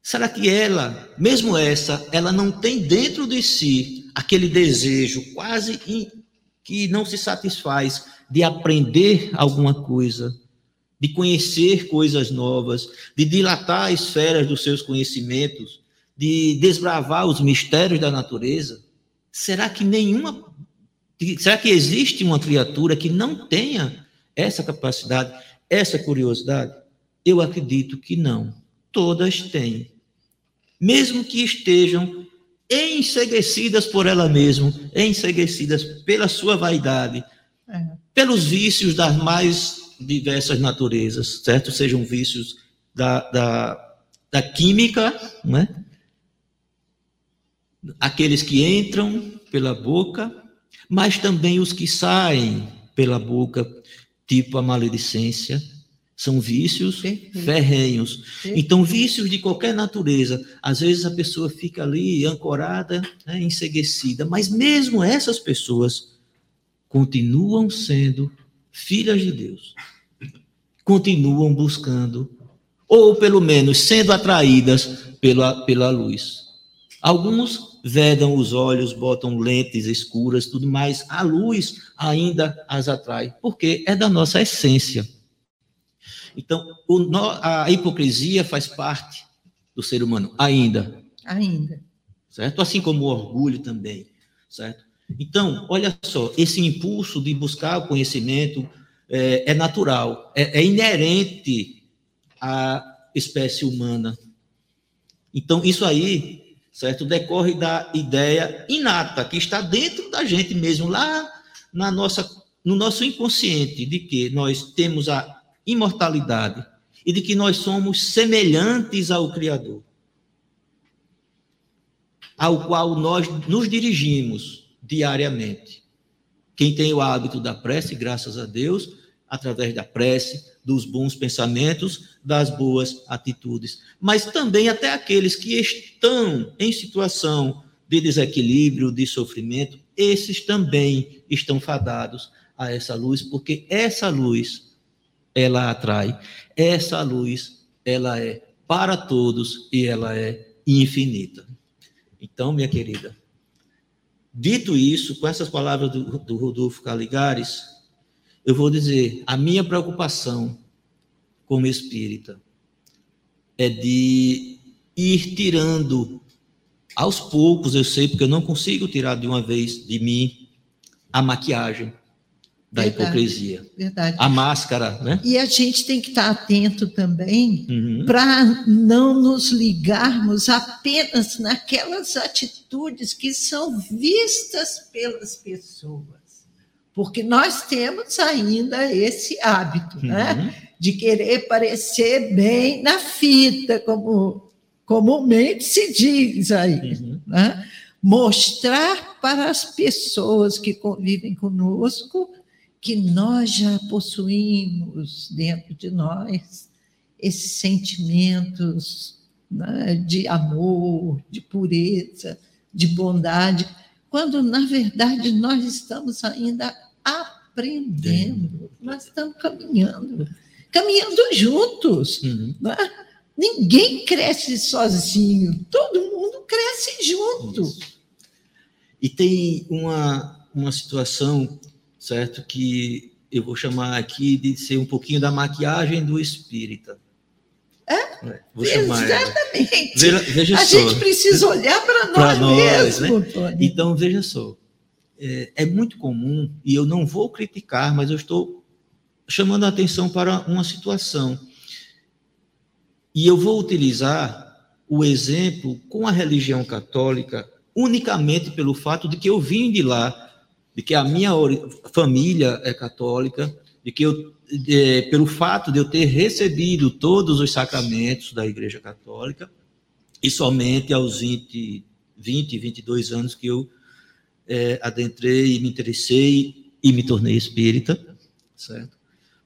será que ela, mesmo essa, ela não tem dentro de si aquele desejo quase que não se satisfaz de aprender alguma coisa, de conhecer coisas novas, de dilatar as esferas dos seus conhecimentos, de desbravar os mistérios da natureza? Será que nenhuma. Será que existe uma criatura que não tenha essa capacidade, essa curiosidade? Eu acredito que não. Todas têm. Mesmo que estejam enseguecidas por ela mesma, enseguecidas pela sua vaidade, é. pelos vícios das mais diversas naturezas, certo? Sejam vícios da, da, da química, né? aqueles que entram pela boca, mas também os que saem pela boca, tipo a maledicência, são vícios Perfeito. ferrenhos. Perfeito. Então, vícios de qualquer natureza. Às vezes a pessoa fica ali ancorada, né, enseguecida, mas mesmo essas pessoas continuam sendo filhas de Deus. Continuam buscando, ou pelo menos sendo atraídas pela, pela luz. Alguns vedam os olhos, botam lentes escuras, tudo mais. A luz ainda as atrai, porque é da nossa essência. Então, o, a hipocrisia faz parte do ser humano, ainda. Ainda. Certo? Assim como o orgulho também, certo? Então, olha só, esse impulso de buscar o conhecimento é, é natural, é, é inerente à espécie humana. Então, isso aí certo? Decorre da ideia inata que está dentro da gente mesmo, lá na nossa, no nosso inconsciente, de que nós temos a imortalidade e de que nós somos semelhantes ao Criador, ao qual nós nos dirigimos diariamente. Quem tem o hábito da prece, graças a Deus, através da prece, dos bons pensamentos, das boas atitudes. Mas também até aqueles que estão em situação de desequilíbrio, de sofrimento, esses também estão fadados a essa luz, porque essa luz ela atrai, essa luz ela é para todos e ela é infinita. Então, minha querida, dito isso, com essas palavras do, do Rodolfo Caligares, eu vou dizer, a minha preocupação como espírita é de ir tirando aos poucos, eu sei, porque eu não consigo tirar de uma vez de mim a maquiagem da verdade, hipocrisia. Verdade. A máscara, né? E a gente tem que estar atento também uhum. para não nos ligarmos apenas naquelas atitudes que são vistas pelas pessoas porque nós temos ainda esse hábito, né, uhum. né? De querer parecer bem na fita, como comumente se diz aí, uhum. né? Mostrar para as pessoas que convivem conosco que nós já possuímos dentro de nós esses sentimentos né, de amor, de pureza, de bondade quando na verdade nós estamos ainda aprendendo, nós estamos caminhando, caminhando juntos. Uhum. Né? Ninguém cresce sozinho, todo mundo cresce junto. Isso. E tem uma, uma situação, certo, que eu vou chamar aqui de ser um pouquinho da maquiagem do espírita. É? Exatamente. Veja, veja a só. gente precisa olhar para nós, nós mesmo, né? Então, veja só. É, é, muito comum, e eu não vou criticar, mas eu estou chamando a atenção para uma situação. E eu vou utilizar o exemplo com a religião católica unicamente pelo fato de que eu vim de lá, de que a minha família é católica, de que eu é, pelo fato de eu ter recebido todos os sacramentos da Igreja Católica, e somente aos 20, 20, 22 anos que eu é, adentrei, me interessei e me tornei espírita, certo?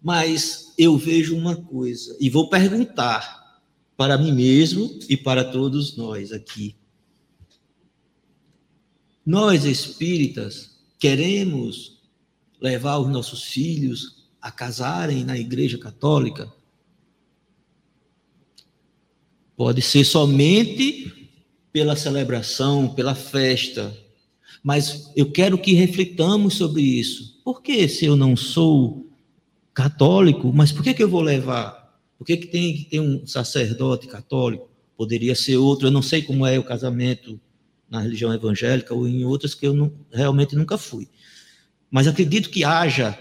Mas eu vejo uma coisa, e vou perguntar para mim mesmo e para todos nós aqui. Nós espíritas queremos levar os nossos filhos a casarem na Igreja Católica? Pode ser somente pela celebração, pela festa, mas eu quero que reflitamos sobre isso. Por que se eu não sou católico, mas por que, que eu vou levar? Por que, que tem que ter um sacerdote católico? Poderia ser outro, eu não sei como é o casamento na religião evangélica ou em outras que eu não, realmente nunca fui. Mas acredito que haja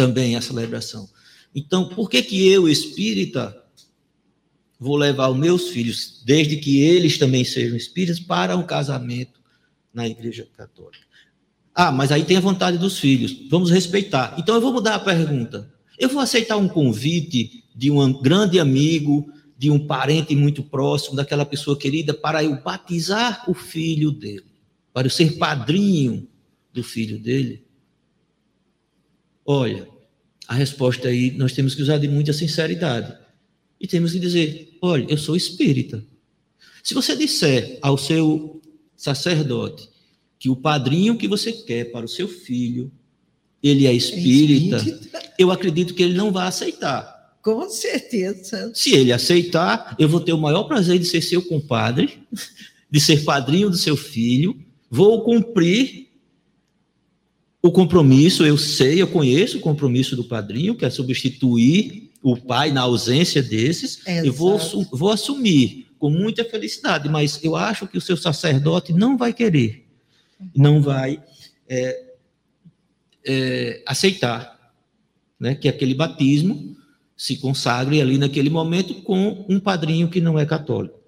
também a celebração. Então, por que que eu, espírita, vou levar os meus filhos, desde que eles também sejam espíritas, para um casamento na Igreja Católica? Ah, mas aí tem a vontade dos filhos. Vamos respeitar. Então eu vou mudar a pergunta. Eu vou aceitar um convite de um grande amigo, de um parente muito próximo, daquela pessoa querida, para eu batizar o filho dele, para eu ser padrinho do filho dele? Olha, a resposta aí nós temos que usar de muita sinceridade. E temos que dizer: olha, eu sou espírita. Se você disser ao seu sacerdote que o padrinho que você quer para o seu filho, ele é espírita, é espírita. eu acredito que ele não vai aceitar. Com certeza. Se ele aceitar, eu vou ter o maior prazer de ser seu compadre, de ser padrinho do seu filho, vou cumprir o compromisso, eu sei, eu conheço o compromisso do padrinho, que é substituir o pai na ausência desses, Exato. eu vou, vou assumir com muita felicidade, mas eu acho que o seu sacerdote não vai querer não vai é, é, aceitar né, que aquele batismo se consagre ali naquele momento com um padrinho que não é católico.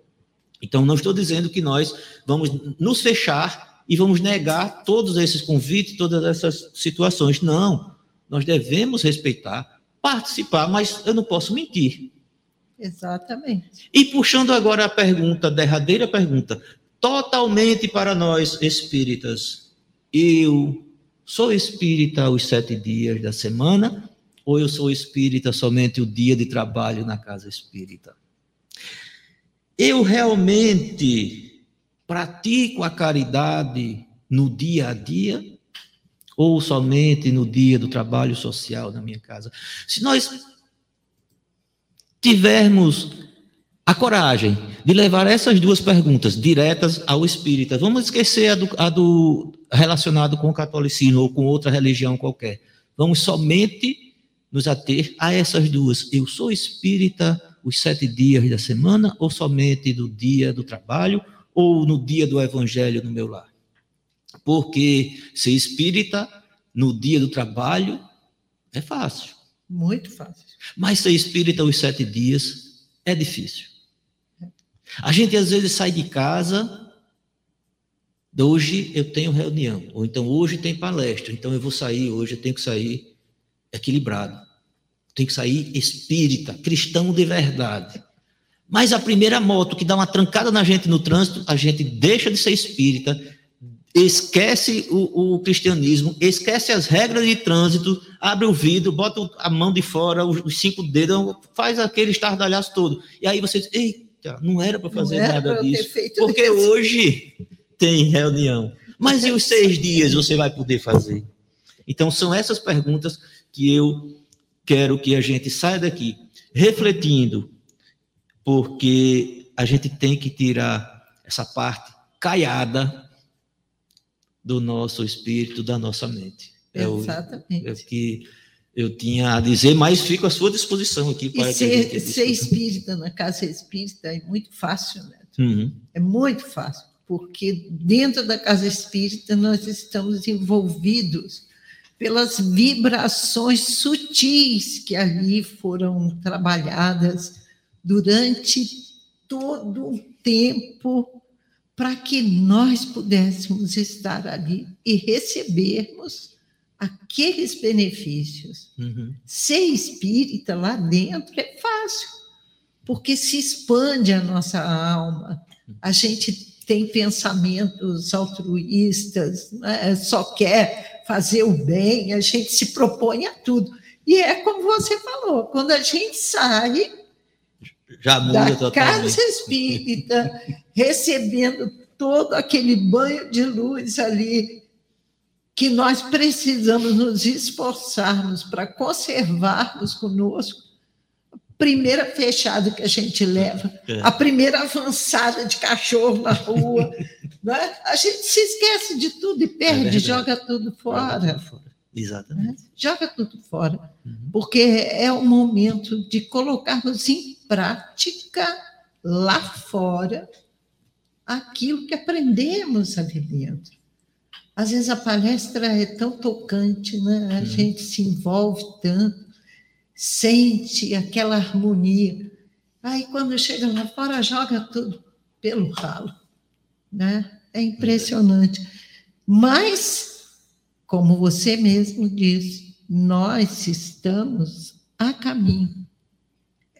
Então, não estou dizendo que nós vamos nos fechar e vamos negar todos esses convites, todas essas situações. Não, nós devemos respeitar, participar, mas eu não posso mentir. Exatamente. E puxando agora a pergunta, a derradeira pergunta, totalmente para nós espíritas. Eu sou espírita os sete dias da semana ou eu sou espírita somente o dia de trabalho na casa espírita? Eu realmente pratico a caridade no dia a dia ou somente no dia do trabalho social na minha casa? Se nós tivermos a coragem de levar essas duas perguntas diretas ao espírita. Vamos esquecer a do, a do relacionado com o catolicismo ou com outra religião qualquer. Vamos somente nos ater a essas duas. Eu sou espírita os sete dias da semana ou somente do dia do trabalho ou no dia do evangelho no meu lar? Porque ser espírita no dia do trabalho é fácil. Muito fácil. Mas ser espírita os sete dias é difícil. A gente às vezes sai de casa, hoje eu tenho reunião, ou então hoje tem palestra, então eu vou sair, hoje eu tenho que sair equilibrado. Tenho que sair espírita, cristão de verdade. Mas a primeira moto que dá uma trancada na gente no trânsito, a gente deixa de ser espírita, esquece o, o, cristianismo, esquece as regras de trânsito, abre o vidro, bota a mão de fora, os, os cinco dedos, faz aquele estardalhaço todo. E aí você diz, ei, não era para fazer nada disso. Porque isso. hoje tem reunião. Mas e os seis dias você vai poder fazer? Então, são essas perguntas que eu quero que a gente saia daqui refletindo, porque a gente tem que tirar essa parte caiada do nosso espírito, da nossa mente. É Exatamente. O, é o que eu tinha a dizer, mas fico à sua disposição aqui para e ser, ser espírita na casa espírita é muito fácil, né? Uhum. É muito fácil, porque dentro da casa espírita nós estamos envolvidos pelas vibrações sutis que ali foram trabalhadas durante todo o tempo para que nós pudéssemos estar ali e recebermos aqueles benefícios. Uhum. Ser espírita lá dentro é fácil, porque se expande a nossa alma, a gente tem pensamentos altruístas, né? só quer fazer o bem, a gente se propõe a tudo. E é como você falou, quando a gente sai Já muda da totalmente. casa espírita, recebendo todo aquele banho de luz ali, que nós precisamos nos esforçarmos para conservarmos conosco. A primeira fechada que a gente leva, É. a primeira avançada de cachorro na rua, né? a gente se esquece de tudo e perde, É verdade. joga tudo fora Exatamente. né? joga tudo fora, Uhum. porque é o momento de colocarmos em prática lá fora aquilo que aprendemos ali dentro. Às vezes a palestra é tão tocante, né? a Uhum. gente se envolve tanto, sente aquela harmonia. Aí quando chega lá fora, joga tudo pelo ralo. Né? É impressionante. Mas, como você mesmo disse, nós estamos a caminho,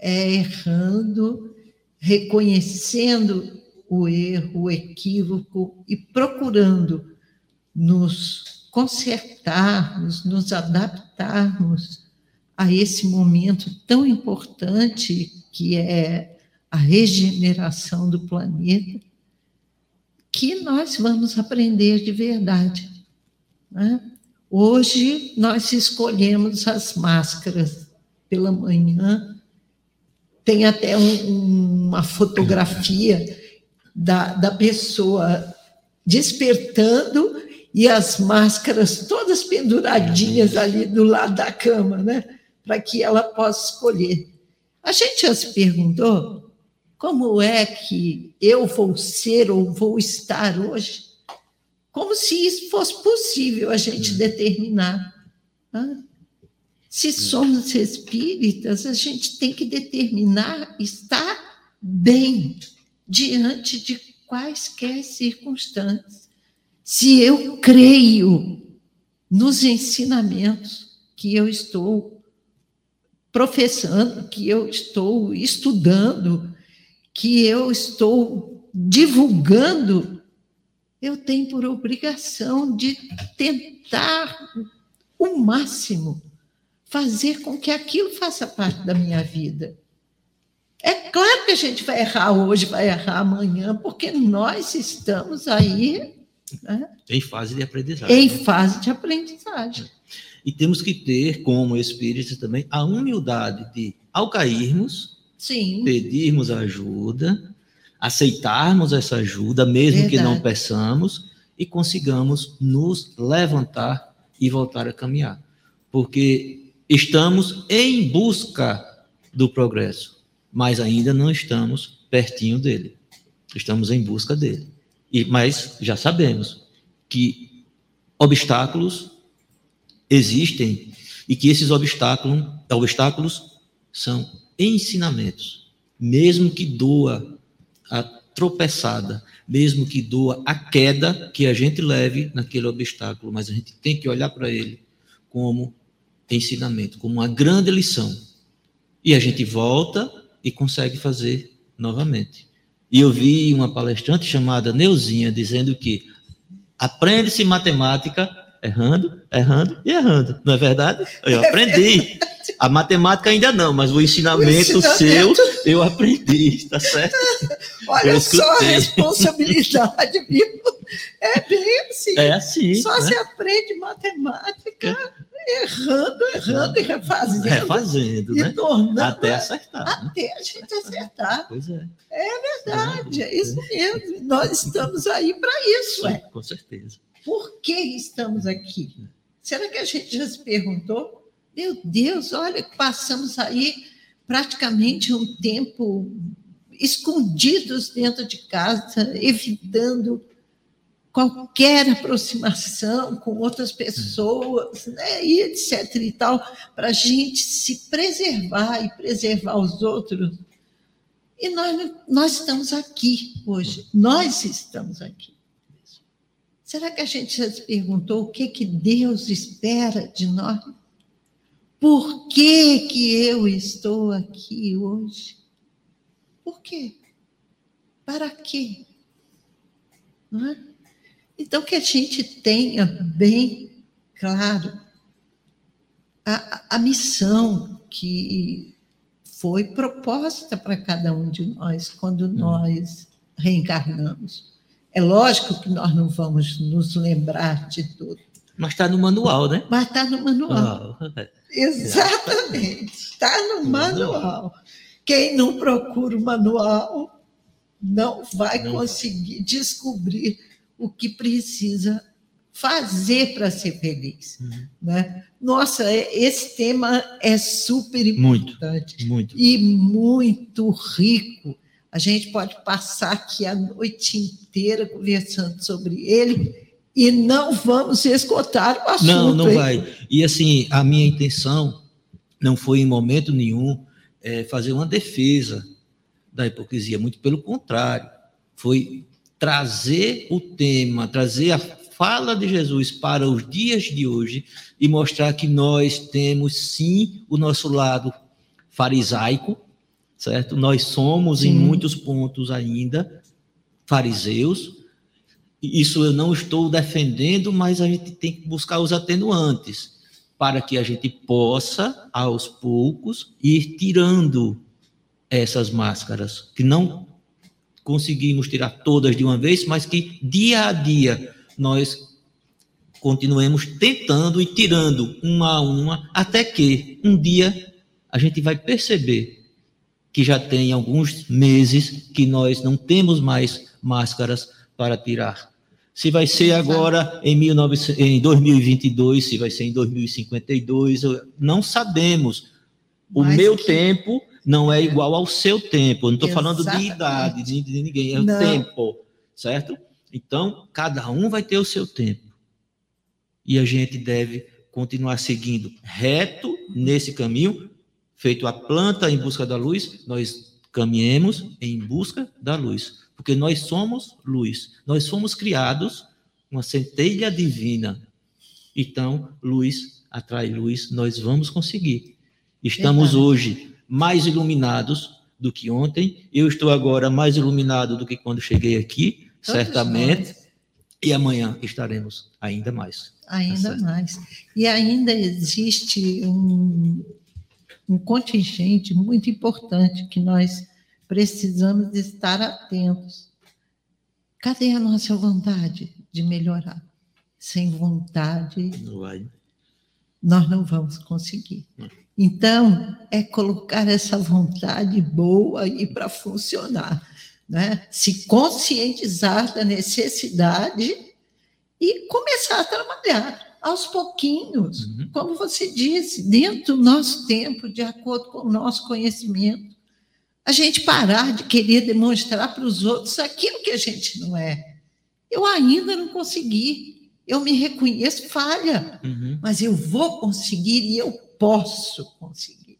é errando, reconhecendo o erro, o equívoco e procurando nos consertarmos, nos adaptarmos a esse momento tão importante que é a regeneração do planeta, que nós vamos aprender de verdade. né? Hoje nós escolhemos as máscaras pela manhã, tem até um- uma fotografia da, da pessoa despertando e as máscaras todas penduradinhas ali do lado da cama, né? Para que ela possa escolher. A gente já se perguntou como é que eu vou ser ou vou estar hoje? Como se isso fosse possível a gente determinar. né? Se somos espíritas, a gente tem que determinar estar bem diante de quaisquer circunstâncias. Se eu creio nos ensinamentos que eu estou professando, que eu estou estudando, que eu estou divulgando, eu tenho por obrigação de tentar o máximo fazer com que aquilo faça parte da minha vida. É claro que a gente vai errar hoje, vai errar amanhã, porque nós estamos aí né, Em fase de aprendizagem. em fase de aprendizagem. E temos que ter, como espíritos também, a humildade de, ao cairmos, Sim, pedirmos ajuda, aceitarmos essa ajuda, mesmo que não Verdade. peçamos, e consigamos nos levantar e voltar a caminhar. Porque estamos em busca do progresso, mas ainda não estamos pertinho dele. Estamos em busca dele. E, mas já sabemos que obstáculos existem e que esses obstáculos, obstáculos são ensinamentos. Mesmo que doa a tropeçada, mesmo que doa a queda que a gente leve naquele obstáculo, mas a gente tem que olhar para ele como ensinamento, como uma grande lição. E a gente volta e consegue fazer novamente. E eu vi uma palestrante chamada Neuzinha dizendo que aprende-se matemática errando, errando e errando. Não é verdade? Eu aprendi. A matemática ainda não, mas o ensinamento, O ensinamento. seu eu aprendi, tá certo? olha só a responsabilidade, viu? É bem assim. É assim. Só né? se aprende matemática errando, errando e refazendo. Refazendo, e né? tornando Até acertar. Né? até a gente acertar. Pois é. Verdade, é isso mesmo. Nós estamos aí para isso. É. Com certeza. Por que estamos aqui? Será que a gente já se perguntou? Meu Deus, olha, passamos aí praticamente um tempo escondidos dentro de casa, evitando qualquer aproximação com outras pessoas, né, e etc. e tal, para a gente se preservar e preservar os outros. E nós, nós estamos aqui hoje, nós estamos aqui. Será que a gente já se perguntou o que, que Deus espera de nós? Por que, que eu estou aqui hoje? Por quê? Para quê? Não é? Então, que a gente tenha bem claro a, a missão que foi proposta para cada um de nós quando hum. nós reencarnamos. É lógico que nós não vamos nos lembrar de tudo. Mas está no manual, né? Mas está no manual. Oh. Exatamente. Está no manual. Quem não procura o manual não vai conseguir descobrir o que precisa fazer para ser feliz. Uhum. Né? Nossa, é, esse tema é super importante muito, muito. e muito rico. A gente pode passar aqui a noite inteira conversando sobre ele e não vamos esgotar o assunto. Não, não hein? vai. E assim, a minha intenção não foi em momento nenhum é, fazer uma defesa da hipocrisia, muito pelo contrário, foi trazer o tema, trazer a fala de Jesus para os dias de hoje e mostrar que nós temos sim o nosso lado farisaico, certo? Nós somos sim. em muitos pontos ainda fariseus. Isso eu não estou defendendo, mas a gente tem que buscar os atenuantes para que a gente possa, aos poucos, ir tirando essas máscaras, que não conseguimos tirar todas de uma vez, mas que dia a dia nós continuemos tentando e tirando uma a uma, até que um dia a gente vai perceber que já tem alguns meses que nós não temos mais máscaras para tirar. Se vai ser agora em, 19, em 2022, se vai ser em 2052, não sabemos. O Mas meu que... tempo não é igual ao seu tempo. Eu não estou falando de idade de, de ninguém, é o tempo, certo? Então, cada um vai ter o seu tempo. E a gente deve continuar seguindo reto nesse caminho, feito a planta em busca da luz, nós caminhemos em busca da luz, porque nós somos luz. Nós fomos criados uma centelha divina. Então, luz atrai luz, nós vamos conseguir. Estamos hoje mais iluminados do que ontem. Eu estou agora mais iluminado do que quando cheguei aqui certamente. E amanhã estaremos ainda mais. Ainda tá mais. E ainda existe um, um contingente muito importante que nós precisamos estar atentos. Cadê a nossa vontade de melhorar? Sem vontade, não nós não vamos conseguir. Então, é colocar essa vontade boa aí para funcionar né? se conscientizar da necessidade e começar a trabalhar aos pouquinhos, uhum. como você disse, dentro do nosso tempo, de acordo com o nosso conhecimento. A gente parar de querer demonstrar para os outros aquilo que a gente não é. Eu ainda não consegui. Eu me reconheço falha, uhum. mas eu vou conseguir e eu posso conseguir.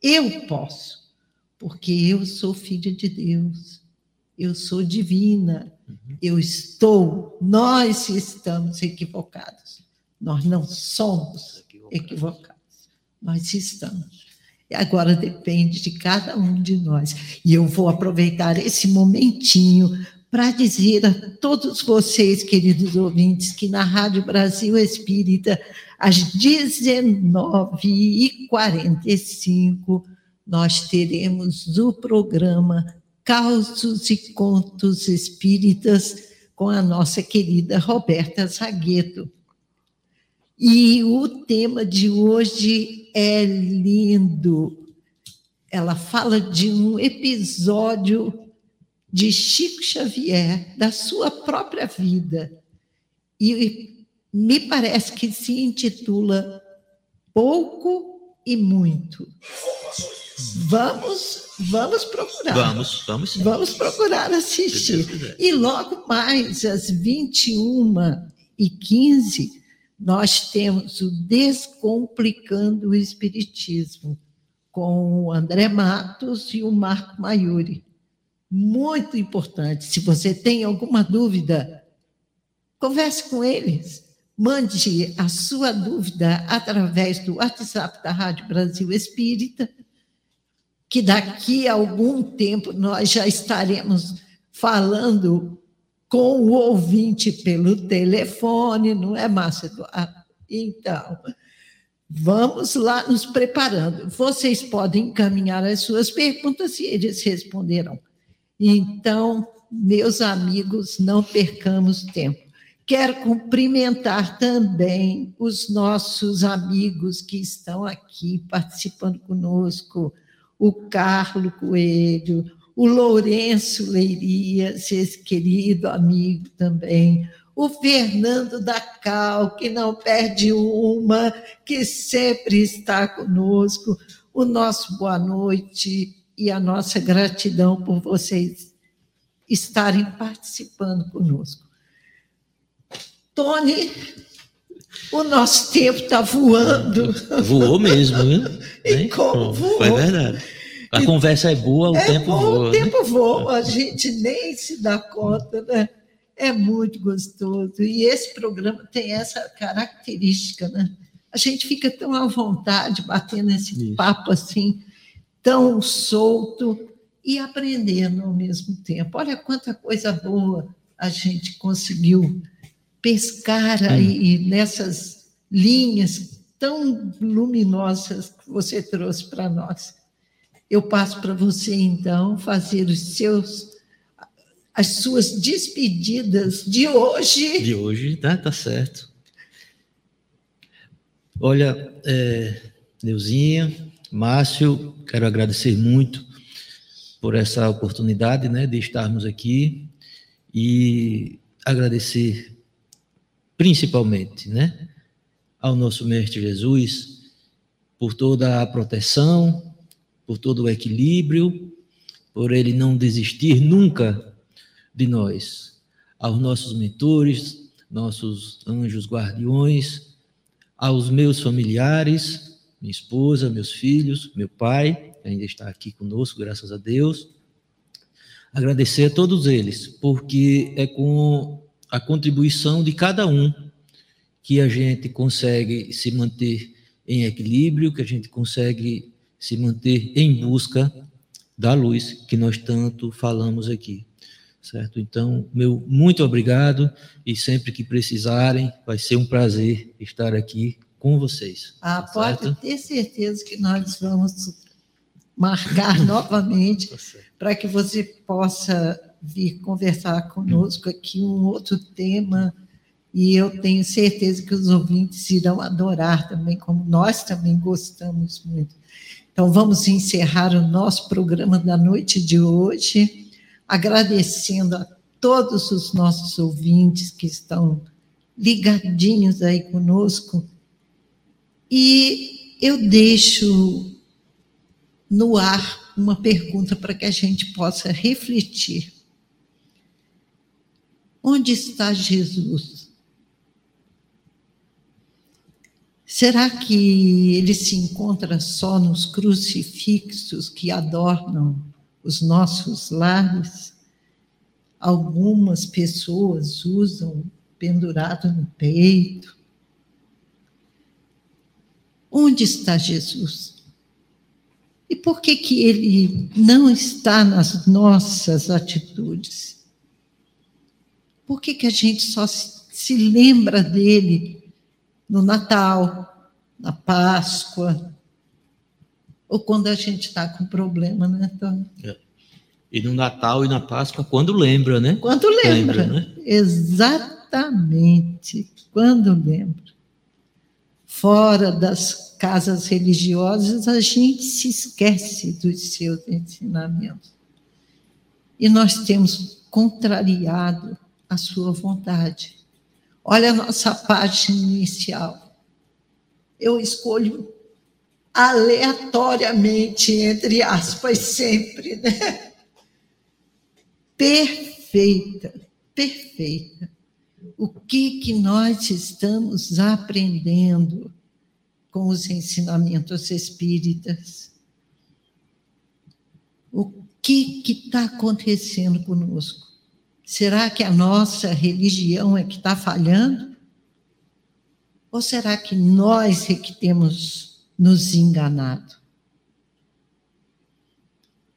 Eu posso, porque eu sou filha de Deus eu sou divina, uhum. eu estou, nós estamos equivocados. Nós não somos equivocados, nós estamos. Agora depende de cada um de nós. E eu vou aproveitar esse momentinho para dizer a todos vocês, queridos ouvintes, que na Rádio Brasil Espírita, às 19h45, nós teremos o programa Causos e Contos Espíritas com a nossa querida Roberta Zagueto. E o tema de hoje é lindo. Ela fala de um episódio de Chico Xavier, da sua própria vida. E me parece que se intitula Pouco e Muito. Vamos, vamos procurar. Vamos, vamos. Sim. Vamos procurar assistir. E logo mais, às 21 e 15 nós temos o Descomplicando o Espiritismo, com o André Matos e o Marco Maiuri. Muito importante. Se você tem alguma dúvida, converse com eles. Mande a sua dúvida através do WhatsApp da Rádio Brasil Espírita, que daqui a algum tempo nós já estaremos falando com o ouvinte pelo telefone, não é, Márcia Eduardo? Então, vamos lá nos preparando. Vocês podem encaminhar as suas perguntas e eles responderão. Então, meus amigos, não percamos tempo. Quero cumprimentar também os nossos amigos que estão aqui participando conosco, o Carlo Coelho, o Lourenço Leiria, esse querido amigo também, o Fernando da Cal, que não perde uma, que sempre está conosco, o nosso boa noite e a nossa gratidão por vocês estarem participando conosco. Tony, o nosso tempo está voando. Voou mesmo, viu? E como voou. Foi verdade. A e, conversa é boa, o é tempo bom, voa. O né? tempo voa, a gente nem se dá conta, né? É muito gostoso. E esse programa tem essa característica, né? A gente fica tão à vontade batendo esse Isso. papo assim, tão solto e aprendendo ao mesmo tempo. Olha quanta coisa boa a gente conseguiu pescar aí nessas linhas tão luminosas que você trouxe para nós. Eu passo para você, então, fazer os seus as suas despedidas de hoje. De hoje, tá, tá certo. Olha, é, Neuzinha, Márcio, quero agradecer muito por essa oportunidade né, de estarmos aqui e agradecer principalmente, né, ao nosso mestre Jesus por toda a proteção, por todo o equilíbrio, por ele não desistir nunca de nós, aos nossos mentores, nossos anjos guardiões, aos meus familiares, minha esposa, meus filhos, meu pai, que ainda está aqui conosco, graças a Deus. Agradecer a todos eles, porque é com a contribuição de cada um que a gente consegue se manter em equilíbrio, que a gente consegue se manter em busca da luz que nós tanto falamos aqui. Certo? Então, meu muito obrigado e sempre que precisarem, vai ser um prazer estar aqui com vocês. Ah, certo? pode ter certeza que nós vamos marcar novamente tá para que você possa vir conversar conosco aqui um outro tema e eu tenho certeza que os ouvintes irão adorar também, como nós também gostamos muito. Então, vamos encerrar o nosso programa da noite de hoje, agradecendo a todos os nossos ouvintes que estão ligadinhos aí conosco. E eu deixo no ar uma pergunta para que a gente possa refletir. Onde está Jesus? Será que ele se encontra só nos crucifixos que adornam os nossos lares? Algumas pessoas usam pendurado no peito. Onde está Jesus? E por que que ele não está nas nossas atitudes? Por que que a gente só se lembra dele no Natal, na Páscoa, ou quando a gente está com problema, né, Antônio? É. E no Natal e na Páscoa, quando lembra, né? Quando lembra. lembra né? Exatamente, quando lembra. Fora das casas religiosas, a gente se esquece dos seus ensinamentos. E nós temos contrariado a sua vontade. Olha a nossa página inicial. Eu escolho aleatoriamente, entre aspas, sempre, né? Perfeita, perfeita. O que que nós estamos aprendendo com os ensinamentos espíritas? O que que está acontecendo conosco? Será que a nossa religião é que está falhando? Ou será que nós é que temos nos enganado?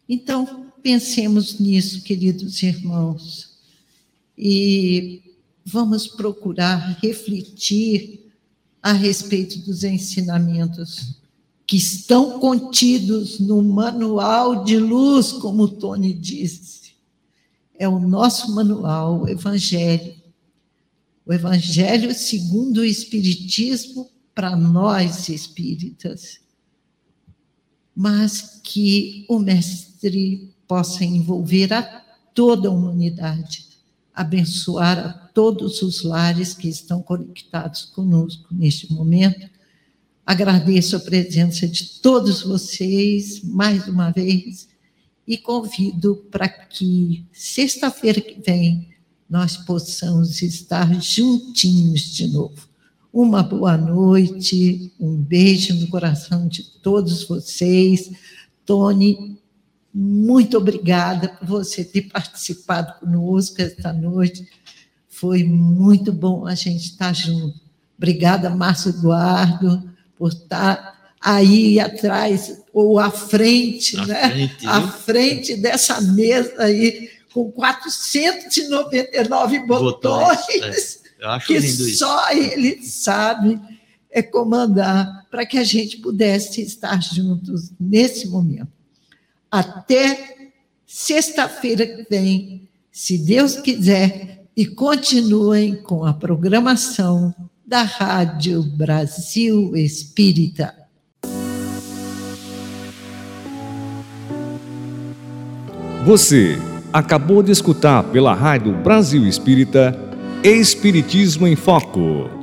Então, pensemos nisso, queridos irmãos. e vamos procurar refletir a respeito dos ensinamentos que estão contidos no manual de luz, como Tony disse. É o nosso manual, o Evangelho. O Evangelho segundo o Espiritismo para nós espíritas. Mas que o Mestre possa envolver a toda a humanidade, abençoar a todos os lares que estão conectados conosco neste momento. Agradeço a presença de todos vocês mais uma vez e convido para que sexta-feira que vem nós possamos estar juntinhos de novo. Uma boa noite, um beijo no coração de todos vocês. Tony, muito obrigada por você ter participado conosco esta noite. Foi muito bom a gente estar junto. Obrigada, Márcio Eduardo, por estar aí atrás, ou à frente, à né? Frente, à frente dessa mesa aí, com 499 botões, botões é. que só ele sabe é comandar para que a gente pudesse estar juntos nesse momento até sexta-feira que vem, se Deus quiser, e continuem com a programação da Rádio Brasil Espírita. Você acabou de escutar pela Rádio Brasil Espírita Espiritismo em Foco.